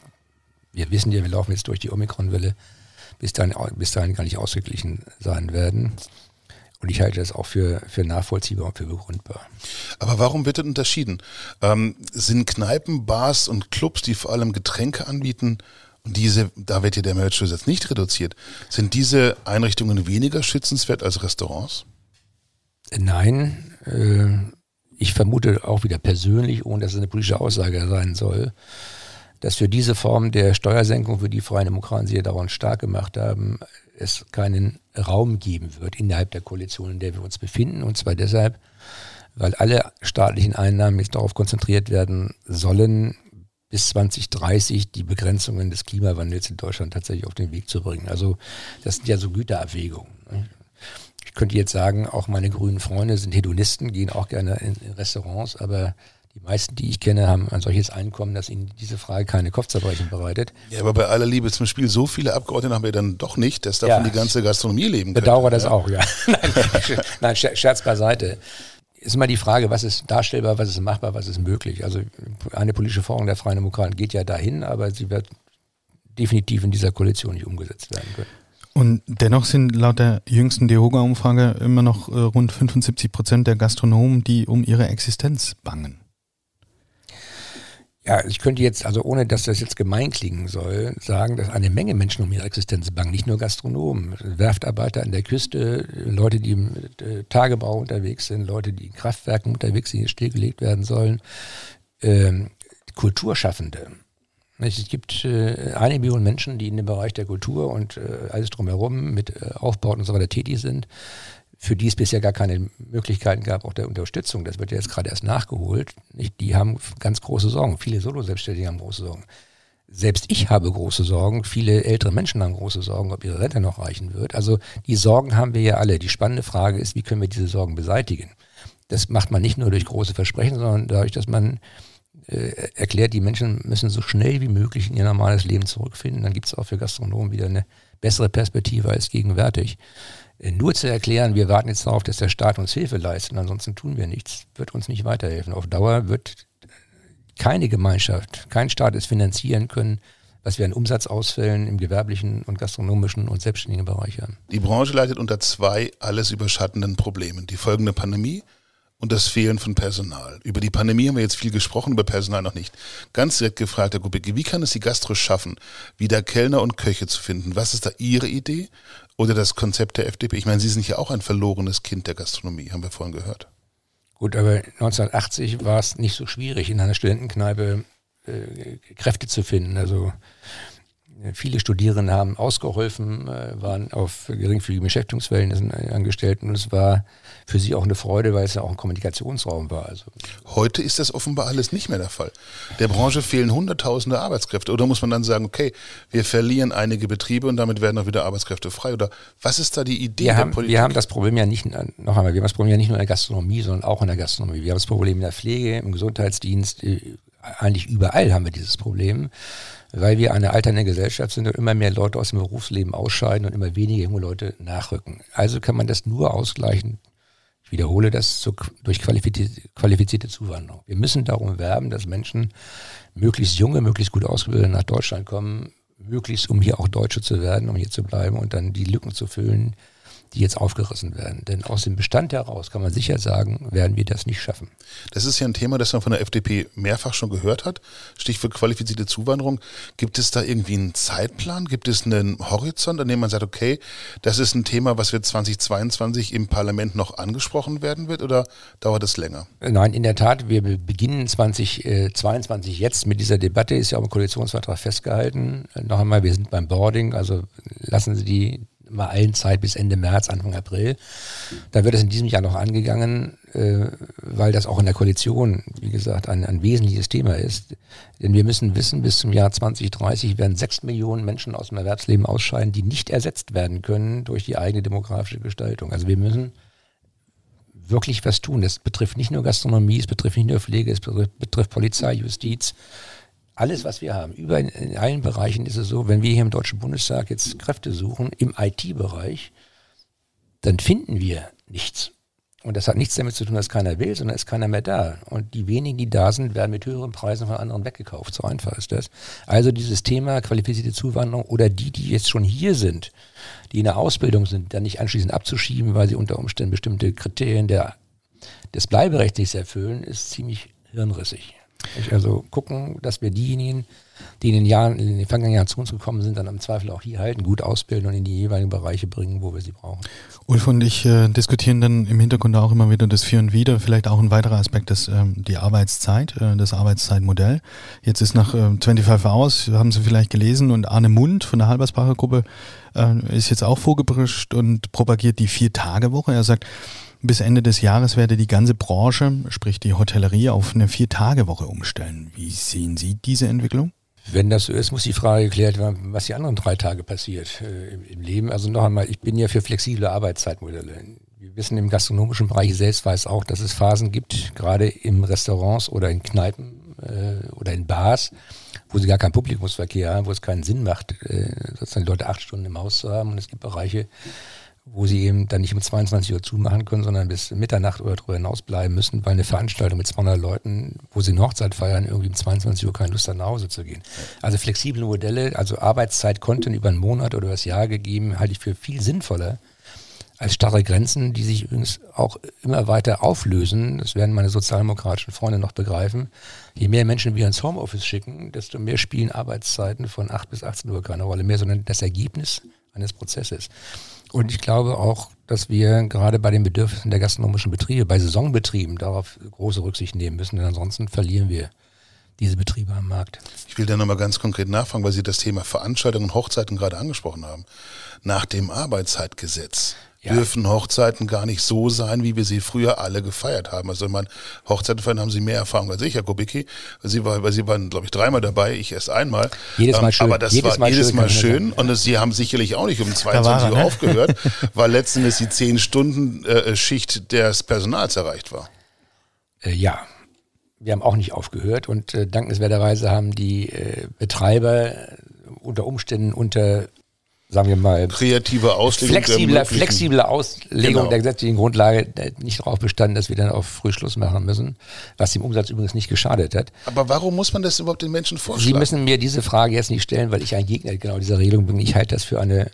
wir wissen ja, wir laufen jetzt durch die Omikron-Welle, bis dahin, bis dahin gar nicht ausgeglichen sein werden. Und ich halte das auch für, für nachvollziehbar und für begründbar. Aber warum wird das unterschieden? Ähm, sind Kneipen, Bars und Clubs, die vor allem Getränke anbieten, und diese, da wird ja der Mehrwertsteuersatz nicht reduziert, sind diese Einrichtungen weniger schützenswert als Restaurants? Nein, äh, ich vermute auch wieder persönlich, ohne dass es eine politische Aussage sein soll, dass für diese Form der Steuersenkung, für die Freien Demokraten sich ja daran stark gemacht haben, es keinen Raum geben wird innerhalb der Koalition, in der wir uns befinden. Und zwar deshalb, weil alle staatlichen Einnahmen jetzt darauf konzentriert werden sollen, bis 2030 die Begrenzungen des Klimawandels in Deutschland tatsächlich auf den Weg zu bringen. Also das sind ja so Güterabwägungen. Ich könnte jetzt sagen, auch meine grünen Freunde sind Hedonisten, gehen auch gerne in, in Restaurants, aber die meisten, die ich kenne, haben ein solches Einkommen, dass ihnen diese Frage keine Kopfzerbrechen bereitet. Ja, aber bei aller Liebe zum Spiel, so viele Abgeordnete haben wir dann doch nicht, dass davon ja, die ganze Gastronomie leben kann. Bedauere das ja. auch, ja. nein, nein, Scherz beiseite. Ist immer die Frage, was ist darstellbar, was ist machbar, was ist möglich. Also eine politische Forderung der Freien Demokraten geht ja dahin, aber sie wird definitiv in dieser Koalition nicht umgesetzt werden können. Und dennoch sind laut der jüngsten DEHOGA-Umfrage immer noch äh, rund 75 Prozent der Gastronomen, die um ihre Existenz bangen. Ja, ich könnte jetzt, also ohne dass das jetzt gemein klingen soll, sagen, dass eine Menge Menschen um ihre Existenz bangen, nicht nur Gastronomen, Werftarbeiter an der Küste, Leute, die im äh, Tagebau unterwegs sind, Leute, die in Kraftwerken unterwegs sind, die stillgelegt werden sollen, ähm, Kulturschaffende. Es gibt äh, eine Million Menschen, die in dem Bereich der Kultur und äh, alles drumherum mit äh, Aufbauten und so weiter tätig sind für die es bisher gar keine Möglichkeiten gab, auch der Unterstützung. Das wird ja jetzt gerade erst nachgeholt. Die haben ganz große Sorgen. Viele Solo-Selbstständige haben große Sorgen. Selbst ich habe große Sorgen. Viele ältere Menschen haben große Sorgen, ob ihre Rente noch reichen wird. Also die Sorgen haben wir ja alle. Die spannende Frage ist, wie können wir diese Sorgen beseitigen? Das macht man nicht nur durch große Versprechen, sondern dadurch, dass man äh, erklärt, die Menschen müssen so schnell wie möglich in ihr normales Leben zurückfinden. Dann gibt es auch für Gastronomen wieder eine bessere Perspektive als gegenwärtig. Äh, nur zu erklären, wir warten jetzt darauf, dass der Staat uns Hilfe leistet, ansonsten tun wir nichts, wird uns nicht weiterhelfen. Auf Dauer wird keine Gemeinschaft, kein Staat es finanzieren können, was wir an Umsatzausfällen im gewerblichen und gastronomischen und selbstständigen Bereich haben. Die Branche leidet unter zwei alles überschattenden Problemen. Die folgende Pandemie und das Fehlen von Personal. Über die Pandemie haben wir jetzt viel gesprochen, über Personal noch nicht. Ganz direkt gefragt, Herr Kubicki, wie kann es die Gastro schaffen, wieder Kellner und Köche zu finden? Was ist da Ihre Idee oder das Konzept der FDP? Ich meine, Sie sind ja auch ein verlorenes Kind der Gastronomie, haben wir vorhin gehört. Gut, aber 1980 war es nicht so schwierig, in einer Studentenkneipe äh, Kräfte zu finden. Also Viele Studierende haben ausgeholfen, äh, waren auf geringfügigen Beschäftigungsverhältnissen angestellt und es war für sie auch eine Freude, weil es ja auch ein Kommunikationsraum war. Also Heute ist das offenbar alles nicht mehr der Fall. Der Branche fehlen Hunderttausende Arbeitskräfte. Oder muss man dann sagen, okay, wir verlieren einige Betriebe und damit werden auch wieder Arbeitskräfte frei? Oder was ist da die Idee wir der haben, Politik? Wir haben das Problem ja nicht, noch einmal, wir haben das Problem ja nicht nur in der Gastronomie, sondern auch in der Gastronomie. Wir haben das Problem in der Pflege, im Gesundheitsdienst, äh, eigentlich überall haben wir dieses Problem weil wir eine alternde Gesellschaft sind und immer mehr Leute aus dem Berufsleben ausscheiden und immer weniger junge Leute nachrücken. Also kann man das nur ausgleichen, ich wiederhole das, durch qualifizierte Zuwanderung. Wir müssen darum werben, dass Menschen, möglichst junge, möglichst gut ausgebildet nach Deutschland kommen, möglichst um hier auch Deutsche zu werden, um hier zu bleiben und dann die Lücken zu füllen, die jetzt aufgerissen werden. Denn aus dem Bestand heraus kann man sicher sagen, werden wir das nicht schaffen. Das ist ja ein Thema, das man von der FDP mehrfach schon gehört hat. Stichwort qualifizierte Zuwanderung. Gibt es da irgendwie einen Zeitplan? Gibt es einen Horizont, an dem man sagt, okay, das ist ein Thema, was wird 2022 im Parlament noch angesprochen werden wird oder dauert es länger? Nein, in der Tat, wir beginnen 2022 jetzt mit dieser Debatte, ist ja auch im Koalitionsvertrag festgehalten. Noch einmal, wir sind beim Boarding, also lassen Sie die mal allen Zeit bis Ende März, Anfang April. Da wird es in diesem Jahr noch angegangen, äh, weil das auch in der Koalition, wie gesagt, ein, ein wesentliches Thema ist. Denn wir müssen wissen, bis zum Jahr 2030 werden sechs Millionen Menschen aus dem Erwerbsleben ausscheiden, die nicht ersetzt werden können durch die eigene demografische Gestaltung. Also wir müssen wirklich was tun. Das betrifft nicht nur Gastronomie, es betrifft nicht nur Pflege, es betrifft, betrifft Polizei, Justiz, alles, was wir haben, über in, allen Bereichen ist es so, wenn wir hier im Deutschen Bundestag jetzt Kräfte suchen im IT-Bereich, dann finden wir nichts. Und das hat nichts damit zu tun, dass keiner will, sondern ist keiner mehr da. Und die wenigen, die da sind, werden mit höheren Preisen von anderen weggekauft. So einfach ist das. Also dieses Thema qualifizierte Zuwanderung oder die, die jetzt schon hier sind, die in der Ausbildung sind, dann nicht anschließend abzuschieben, weil sie unter Umständen bestimmte Kriterien der, des Bleiberechts nicht erfüllen, ist ziemlich hirnrissig. Also gucken, dass wir diejenigen, die in den Jahren, in den vergangenen Jahren zu uns gekommen sind, dann im Zweifel auch hier halten, gut ausbilden und in die jeweiligen Bereiche bringen, wo wir sie brauchen. Ulf und ich äh, diskutieren dann im Hintergrund auch immer wieder das Für und Wider. Vielleicht auch ein weiterer Aspekt ist ähm, die Arbeitszeit, äh, das Arbeitszeitmodell. Jetzt ist nach äh, 25 Hours, haben Sie vielleicht gelesen, und Arne Mund von der Halbersbacher Gruppe äh, ist jetzt auch vorgebrischt und propagiert die Vier-Tage-Woche. Er sagt, bis Ende des Jahres werde die ganze Branche, sprich die Hotellerie, auf eine Vier-Tage-Woche umstellen. Wie sehen Sie diese Entwicklung? Wenn das so ist, muss die Frage geklärt werden, was die anderen drei Tage passiert äh, im, Leben. Also noch einmal, ich bin ja für flexible Arbeitszeitmodelle. Wir wissen im gastronomischen Bereich selbst weiß auch, dass es Phasen gibt, gerade im Restaurants oder in Kneipen äh, oder in Bars, wo sie gar keinen Publikumsverkehr haben, wo es keinen Sinn macht, äh, sozusagen Leute acht Stunden im Haus zu haben. Und es gibt Bereiche, wo sie eben dann nicht um 22 Uhr zumachen können, sondern bis Mitternacht oder darüber hinaus bleiben müssen, weil eine Veranstaltung mit 200 Leuten, wo sie eine Hochzeit feiern, irgendwie um 22 Uhr keine Lust haben, nach Hause zu gehen. Also flexible Modelle, also Arbeitszeit-Content über einen Monat oder das Jahr gegeben, halte ich für viel sinnvoller, als starre Grenzen, die sich übrigens auch immer weiter auflösen. Das werden meine sozialdemokratischen Freunde noch begreifen. Je mehr Menschen wir ins Homeoffice schicken, desto mehr spielen Arbeitszeiten von 8 bis 18 Uhr keine Rolle mehr, sondern das Ergebnis eines Prozesses. Und ich glaube auch, dass wir gerade bei den Bedürfnissen der gastronomischen Betriebe, bei Saisonbetrieben darauf große Rücksicht nehmen müssen, denn ansonsten verlieren wir diese Betriebe am Markt. Ich will da nochmal ganz konkret nachfragen, weil Sie das Thema Veranstaltungen und Hochzeiten gerade angesprochen haben. Nach dem Arbeitszeitgesetz ja. dürfen Hochzeiten gar nicht so sein, wie wir sie früher alle gefeiert haben. Also ich meine, Hochzeiten feiern haben Sie mehr Erfahrung als ich, Herr Kubicki. Sie, war, weil Sie waren, glaube ich, dreimal dabei, ich erst einmal. Jedes Mal ähm, schön. Aber das jedes war Mal jedes Mal schön. schön. Und das, Sie haben sicherlich auch nicht um 22 Uhr ne? aufgehört, weil letztendlich die 10 Stunden äh, Schicht des Personals erreicht war. Äh, ja, wir haben auch nicht aufgehört und äh, dankenswerterweise haben die äh, Betreiber unter Umständen unter sagen wir mal, kreative Auslegung flexibler, flexible Auslegung genau. der gesetzlichen Grundlage nicht darauf bestanden, dass wir dann auf Frühschluss machen müssen, was dem Umsatz übrigens nicht geschadet hat. Aber warum muss man das überhaupt den Menschen vorstellen? Sie müssen mir diese Frage jetzt nicht stellen, weil ich ein Gegner genau dieser Regelung bin. Ich halte das für eine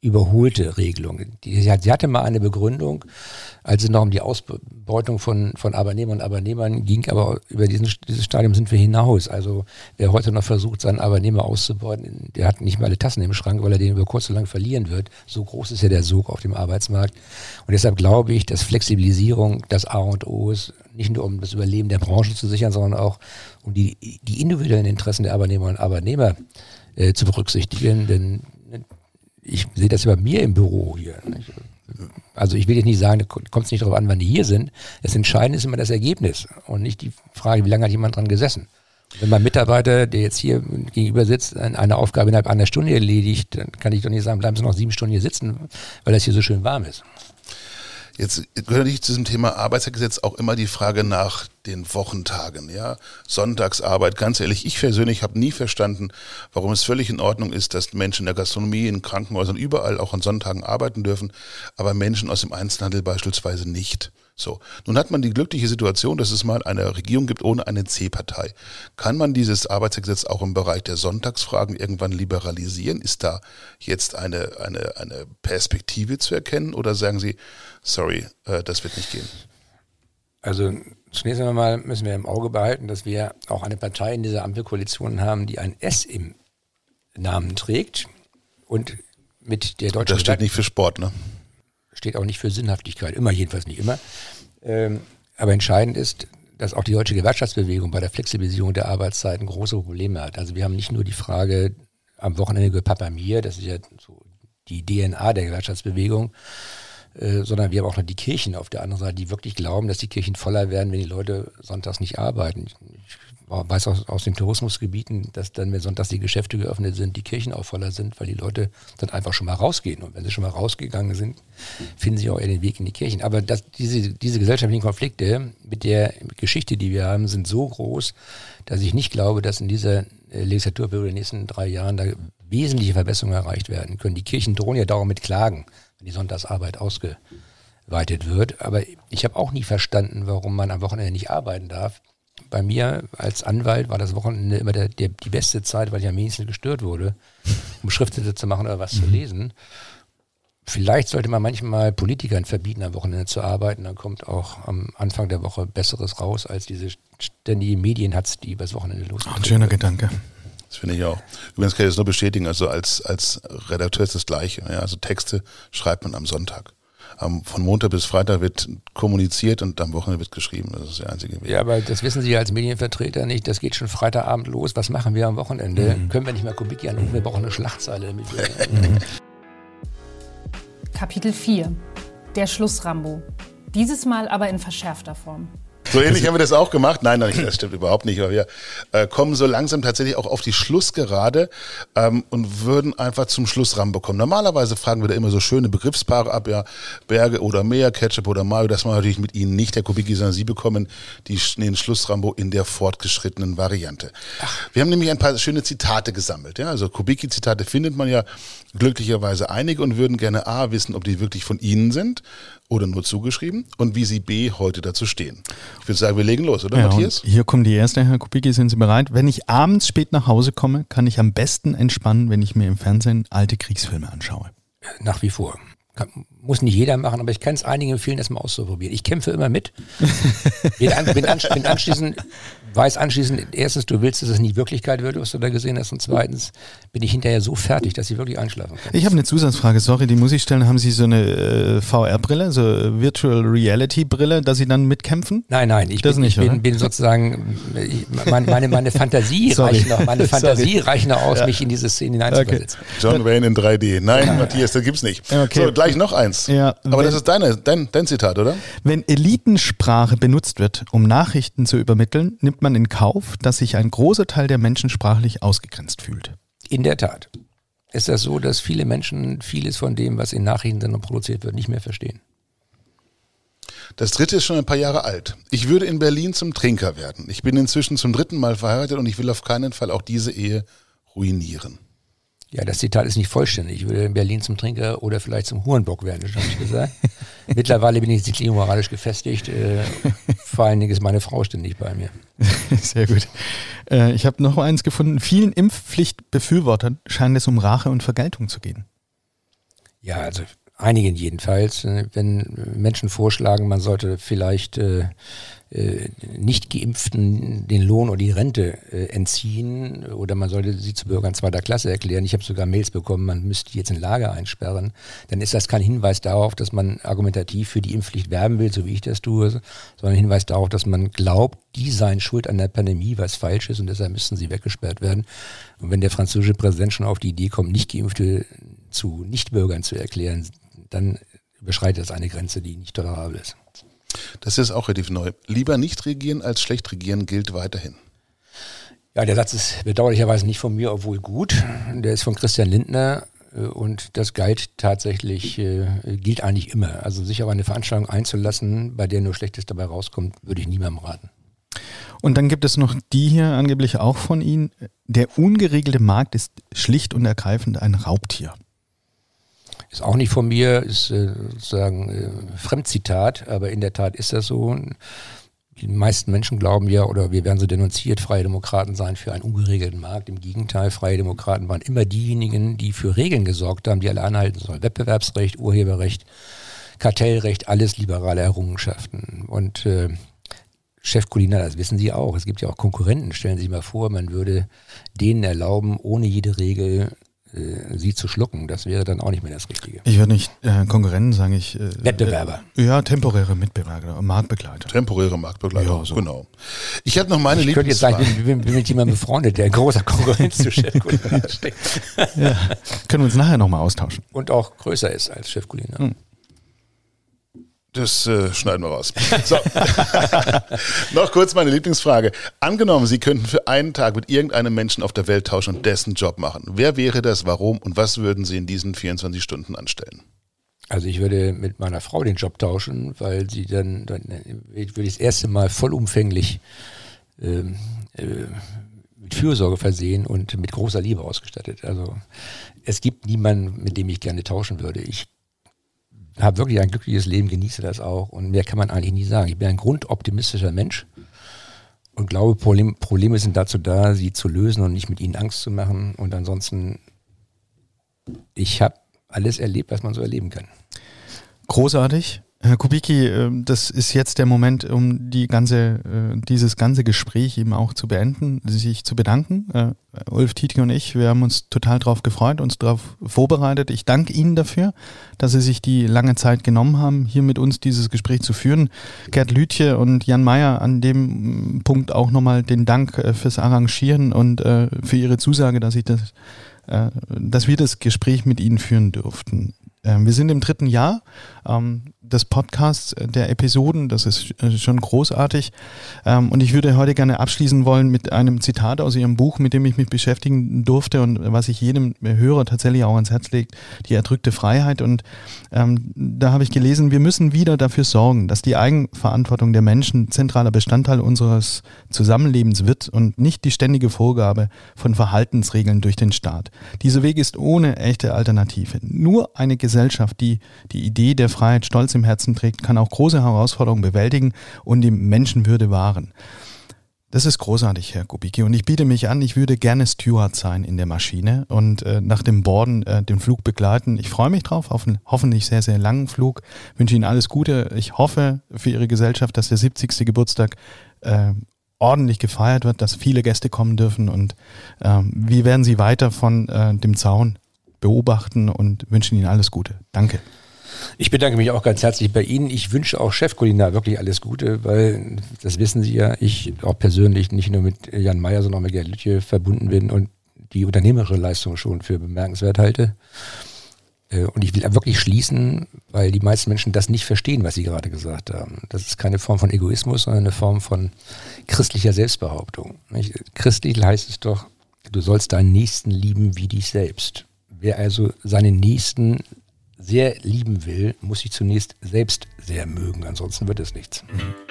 überholte Regelung. Die, sie, hatte mal eine Begründung, als es noch um die Ausbeutung von, von Arbeitnehmern und Arbeitnehmern ging, aber über diesen, dieses Stadium sind wir hinaus. Also wer heute noch versucht, seinen Arbeitnehmer auszubeuten, der hat nicht mal alle Tassen im Schrank, weil er den über kurz oder lang verlieren wird. So groß ist ja der Sog auf dem Arbeitsmarkt. Und deshalb glaube ich, dass Flexibilisierung das A und O ist, nicht nur um das Überleben der Branche zu sichern, sondern auch um die, die individuellen Interessen der Arbeitnehmer und Arbeitnehmer äh, zu berücksichtigen. Denn ich sehe das ja bei mir im Büro hier. Nicht? Also ich will jetzt nicht sagen, da kommt es nicht darauf an, wann die hier sind. Das Entscheidende ist immer das Ergebnis und nicht die Frage, wie lange hat jemand dran gesessen. Wenn mein Mitarbeiter, der jetzt hier gegenüber sitzt, eine Aufgabe innerhalb einer Stunde erledigt, dann kann ich doch nicht sagen, bleiben Sie noch sieben Stunden hier sitzen, weil das hier so schön warm ist. Jetzt gehört nicht zu diesem Thema Arbeitsgesetz auch immer die Frage nach den Wochentagen, ja. Sonntagsarbeit, ganz ehrlich, ich persönlich habe nie verstanden, warum es völlig in Ordnung ist, dass Menschen in der Gastronomie, in Krankenhäusern, überall auch an Sonntagen arbeiten dürfen, aber Menschen aus dem Einzelhandel beispielsweise nicht. So. Nun hat man die glückliche Situation, dass es mal eine Regierung gibt ohne eine C-Partei. Kann man dieses Arbeitsgesetz auch im Bereich der Sonntagsfragen irgendwann liberalisieren? Ist da jetzt eine, eine, eine Perspektive zu erkennen oder sagen Sie, sorry, äh, das wird nicht gehen? Also zunächst einmal müssen wir im Auge behalten, dass wir auch eine Partei in dieser Ampelkoalition haben, die ein S im Namen trägt und mit der deutschen. Das steht nicht für Sport, ne? Steht auch nicht für Sinnhaftigkeit, immer jedenfalls nicht immer. Ähm, aber entscheidend ist, dass auch die deutsche Gewerkschaftsbewegung bei der Flexibilisierung der Arbeitszeiten große Probleme hat. Also wir haben nicht nur die Frage am Wochenende Papa mir, das ist ja so die DNA der Gewerkschaftsbewegung, äh, sondern wir haben auch noch die Kirchen auf der anderen Seite, die wirklich glauben, dass die Kirchen voller werden, wenn die Leute sonntags nicht arbeiten. Weiß aus, aus den Tourismusgebieten, dass dann, wenn sonntags die Geschäfte geöffnet sind, die Kirchen auch voller sind, weil die Leute dann einfach schon mal rausgehen. Und wenn sie schon mal rausgegangen sind, finden sie auch eher den Weg in die Kirchen. Aber das, diese, diese gesellschaftlichen Konflikte mit der Geschichte, die wir haben, sind so groß, dass ich nicht glaube, dass in dieser äh, Legislaturperiode in den nächsten drei Jahren da wesentliche Verbesserungen erreicht werden können. Die Kirchen drohen ja darum mit Klagen, wenn die Sonntagsarbeit ausgeweitet wird. Aber ich habe auch nie verstanden, warum man am Wochenende nicht arbeiten darf bei mir als Anwalt war das Wochenende immer der, der, die beste Zeit, weil ich am wenigsten gestört wurde, um Schriftsätze zu machen oder was mhm. zu lesen. Vielleicht sollte man manchmal Politikern verbieten, am Wochenende zu arbeiten. Dann kommt auch am Anfang der Woche Besseres raus, als diese ständigen Medienhatz, die übers Wochenende losgehen. Ein schöner Gedanke. Das finde ich auch. Übrigens kann ich das nur bestätigen. Also als, als Redakteur ist das Gleiche. Ja, also Texte schreibt man am Sonntag am, von Montag bis Freitag wird kommuniziert und am Wochenende wird geschrieben. Das ist der einzige Weg. Ja, aber das wissen Sie als Medienvertreter nicht. Das geht schon Freitagabend los. Was machen wir am Wochenende? Mhm. Können wir nicht mal Kubicki anrufen? Wir brauchen eine Schlachtzeile. Damit mhm. Kapitel 4. Der Schlussrambo. Dieses Mal aber in verschärfter Form. So ähnlich haben wir das auch gemacht. Nein, nein, das stimmt überhaupt nicht. Aber wir äh, kommen so langsam tatsächlich auch auf die Schlussgerade ähm, und würden einfach zum Schlussrahmen bekommen. Normalerweise fragen wir da immer so schöne Begriffspaare ab, ja, Berge oder Meer, Ketchup oder Mayo. Das machen wir natürlich mit Ihnen nicht, Herr Kubicki, sondern Sie bekommen die, den Schlussrambo in der fortgeschrittenen Variante. Ach. Wir haben nämlich ein paar schöne Zitate gesammelt. Ja? Also Kubicki-Zitate findet man ja glücklicherweise einige und würden gerne A wissen, ob die wirklich von Ihnen sind oder nur zugeschrieben und wie Sie B heute dazu stehen. Ich würde sagen, wir legen los, oder ja, Matthias? Hier kommt die erste, Herr Kubicki, sind Sie bereit? Wenn ich abends spät nach Hause komme, kann ich am besten entspannen, wenn ich mir im Fernsehen alte Kriegsfilme anschaue. Nach wie vor. Kann, muss nicht jeder machen, aber ich kann es einigen empfehlen, das mal auszuprobieren. Ich kämpfe immer mit. bin, an, bin, ansch bin anschließend, weiß anschließend, erstens, du willst, dass es nie Wirklichkeit wird, was du da gesehen hast. Und zweitens bin ich hinterher so fertig, dass ich wirklich einschlafen kann. Ich habe eine Zusatzfrage, sorry, die muss ich stellen. Haben Sie so eine äh, VR-Brille, so Virtual Reality-Brille, dass Sie dann mitkämpfen? Nein, nein, ich, das bin, nicht, ich bin, bin, sozusagen, ich, meine, meine, meine Fantasie reicht noch, meine Fantasie reicht noch aus, ja. mich in diese Szene hineinzuversetzen. Okay. John Wayne in 3D. Nein, ja. Matthias, das gibt's nicht. Okay. So, gleich noch eins. Ja, Aber das ist deine, dein, dein Zitat, oder? Wenn Elitensprache benutzt wird, um Nachrichten zu übermitteln, nimmt man in Kauf, dass sich ein großer Teil der Menschen sprachlich ausgegrenzt fühlt. In der Tat. Ist das so, dass viele Menschen vieles von dem, was in Nachrichtensendungen produziert wird, nicht mehr verstehen? Das dritte ist schon ein paar Jahre alt. Ich würde in Berlin zum Trinker werden. Ich bin inzwischen zum dritten Mal verheiratet und ich will auf keinen Fall auch diese Ehe ruinieren. Ja, das Zitat ist nicht vollständig. Ich würde in Berlin zum Trinker oder vielleicht zum Hurenbock werden, das habe ich gesagt. Mittlerweile bin ich sittlich moralisch gefestigt. Äh, vor allen Dingen ist meine Frau ständig bei mir. Sehr gut. Äh, ich habe noch eins gefunden. Vielen Impfpflichtbefürwortern scheint es um Rache und Vergeltung zu gehen. Ja, also einigen jedenfalls. Wenn Menschen vorschlagen, man sollte vielleicht äh, äh, nicht geimpften den Lohn oder die Rente äh, entziehen oder man sollte sie zu Bürgern zweiter Klasse erklären. Ich habe sogar Mails bekommen, man müsste jetzt in Lager einsperren. Dann ist das kein Hinweis darauf, dass man argumentativ für die Impfpflicht werben will, so wie ich das tue, sondern ein Hinweis darauf, dass man glaubt, die seien schuld an der Pandemie, was falsch ist und deshalb müssten sie weggesperrt werden. Und wenn der französische Präsident schon auf die Idee kommt, nicht geimpfte zu Nichtbürgern zu erklären, dann überschreitet das eine Grenze, die nicht tolerabel ist. Das ist auch relativ neu. Lieber nicht regieren als schlecht regieren gilt weiterhin. Ja, der Satz ist bedauerlicherweise nicht von mir, obwohl gut. Der ist von Christian Lindner äh, und das galt tatsächlich, äh, gilt eigentlich immer. Also sich auf eine Veranstaltung einzulassen, bei der nur Schlechtes dabei rauskommt, würde ich niemandem raten. Und dann gibt es noch die hier angeblich auch von Ihnen. Der ungeregelte Markt ist schlicht und ergreifend ein Raubtier. Ist auch nicht von mir, ist äh, sozusagen äh, Fremdzitat, aber in der Tat ist das so. Die meisten Menschen glauben ja, oder wir werden so denunziert, Freie Demokraten seien für einen ungeregelten Markt. Im Gegenteil, Freie Demokraten waren immer diejenigen, die für Regeln gesorgt haben, die alle anhalten sollen. Wettbewerbsrecht, Urheberrecht, Kartellrecht, alles liberale Errungenschaften. Und äh, Chef Kulinar, das wissen Sie auch. Es gibt ja auch Konkurrenten. Stellen Sie sich mal vor, man würde denen erlauben, ohne jede Regel sie zu schlucken, das wäre dann auch nicht mehr das Richtige. Ich würde nicht äh, Konkurrenten sagen, ich. Äh, Wettbewerber. Äh, ja, temporäre Mitbewerber, Marktbegleiter. Temporäre Marktbegleiter, ja, so. genau. Ich habe noch meine Ich könnte jetzt sagen, ich bin, bin, mit jemandem befreundet, der ein großer Konkurrenz zu Chef Kulinar steckt. ja. Können wir uns nachher nochmal austauschen. Und auch größer ist als Chef Kulinar. Hm. Das äh, schneiden wir raus. So. Noch kurz meine Lieblingsfrage. Angenommen, Sie könnten für einen Tag mit irgendeinem Menschen auf der Welt tauschen und dessen Job machen. Wer wäre das, warum und was würden Sie in diesen 24 Stunden anstellen? Also ich würde mit meiner Frau den Job tauschen, weil sie dann, dann ich würde das erste Mal vollumfänglich ähm, äh, mit Fürsorge versehen und mit großer Liebe ausgestattet. Also es gibt niemanden, mit dem ich gerne tauschen würde. Ich habe wirklich ein glückliches Leben, genieße das auch und mehr kann man eigentlich nie sagen. Ich bin ein grundoptimistischer Mensch und glaube, Problem, Probleme sind dazu da, sie zu lösen und nicht mit ihnen Angst zu machen. Und ansonsten, ich habe alles erlebt, was man so erleben kann. Großartig. Herr Kubicki, ähm, das ist jetzt der Moment, um die ganze, äh, dieses ganze Gespräch eben auch zu beenden, sich zu bedanken. Äh, Ulf Tietke und ich, wir haben uns total darauf gefreut, uns darauf vorbereitet. Ich danke Ihnen dafür, dass Sie sich die lange Zeit genommen haben, hier mit uns dieses Gespräch zu führen. Gerd Lütje und Jan Mayer an dem Punkt auch nochmal den Dank äh, fürs Arrangieren und für Ihre Zusage, dass ich das dass wir das Gespräch mit Ihnen führen durften. Ähm, wir sind im dritten Jahr ähm, des Podcasts, äh, der Episoden. Das ist äh, schon großartig. Ähm, und ich würde heute gerne abschließen wollen mit einem Zitat aus Ihrem Buch, mit dem ich mich beschäftigen durfte und was ich jedem Hörer tatsächlich auch ans Herz legt, die erdrückte Freiheit. Und ähm, da habe ich gelesen, wir müssen wieder dafür sorgen, dass die Eigenverantwortung der Menschen zentraler Bestandteil unseres Zusammenlebens wird und nicht die ständige Vorgabe von Verhaltensregeln durch den Staat. Dieser Weg ist ohne echte Alternative. Nur eine Gesellschaft, die die Idee der Freiheit stolz im Herzen trägt, kann auch große Herausforderungen bewältigen und die Menschenwürde wahren. Das ist großartig, Herr Kubicki. Und ich biete mich an, ich würde gerne Steward sein in der Maschine und äh, nach dem Borden äh, den Flug begleiten. Ich freue mich drauf, auf einen hoffentlich sehr, sehr langen Flug. Wünsche Ihnen alles Gute. Ich hoffe für Ihre Gesellschaft, dass der 70. Geburtstag äh, ordentlich gefeiert wird, dass viele Gäste kommen dürfen. Und äh, wie werden Sie weiter von äh, dem Zaun beobachten und wünschen Ihnen alles Gute. Danke. Ich bedanke mich auch ganz herzlich bei Ihnen. Ich wünsche auch Chefkulinar wirklich alles Gute, weil das wissen Sie ja, ich auch persönlich nicht nur mit Jan Mayer, sondern auch mit Gerd Lütje verbunden bin und die unternehmerische Leistung schon für bemerkenswert halte. Äh, und ich will wirklich schließen, weil die meisten Menschen das nicht verstehen, was Sie gerade gesagt haben. Das ist keine Form von Egoismus, sondern eine Form von christlicher Selbstbehauptung. Christlich heißt es doch, du sollst deinen Nächsten lieben wie dich selbst. Wer also seinen Nächsten sehr lieben will, muss sich zunächst selbst sehr mögen, ansonsten wird es nichts. Mhm.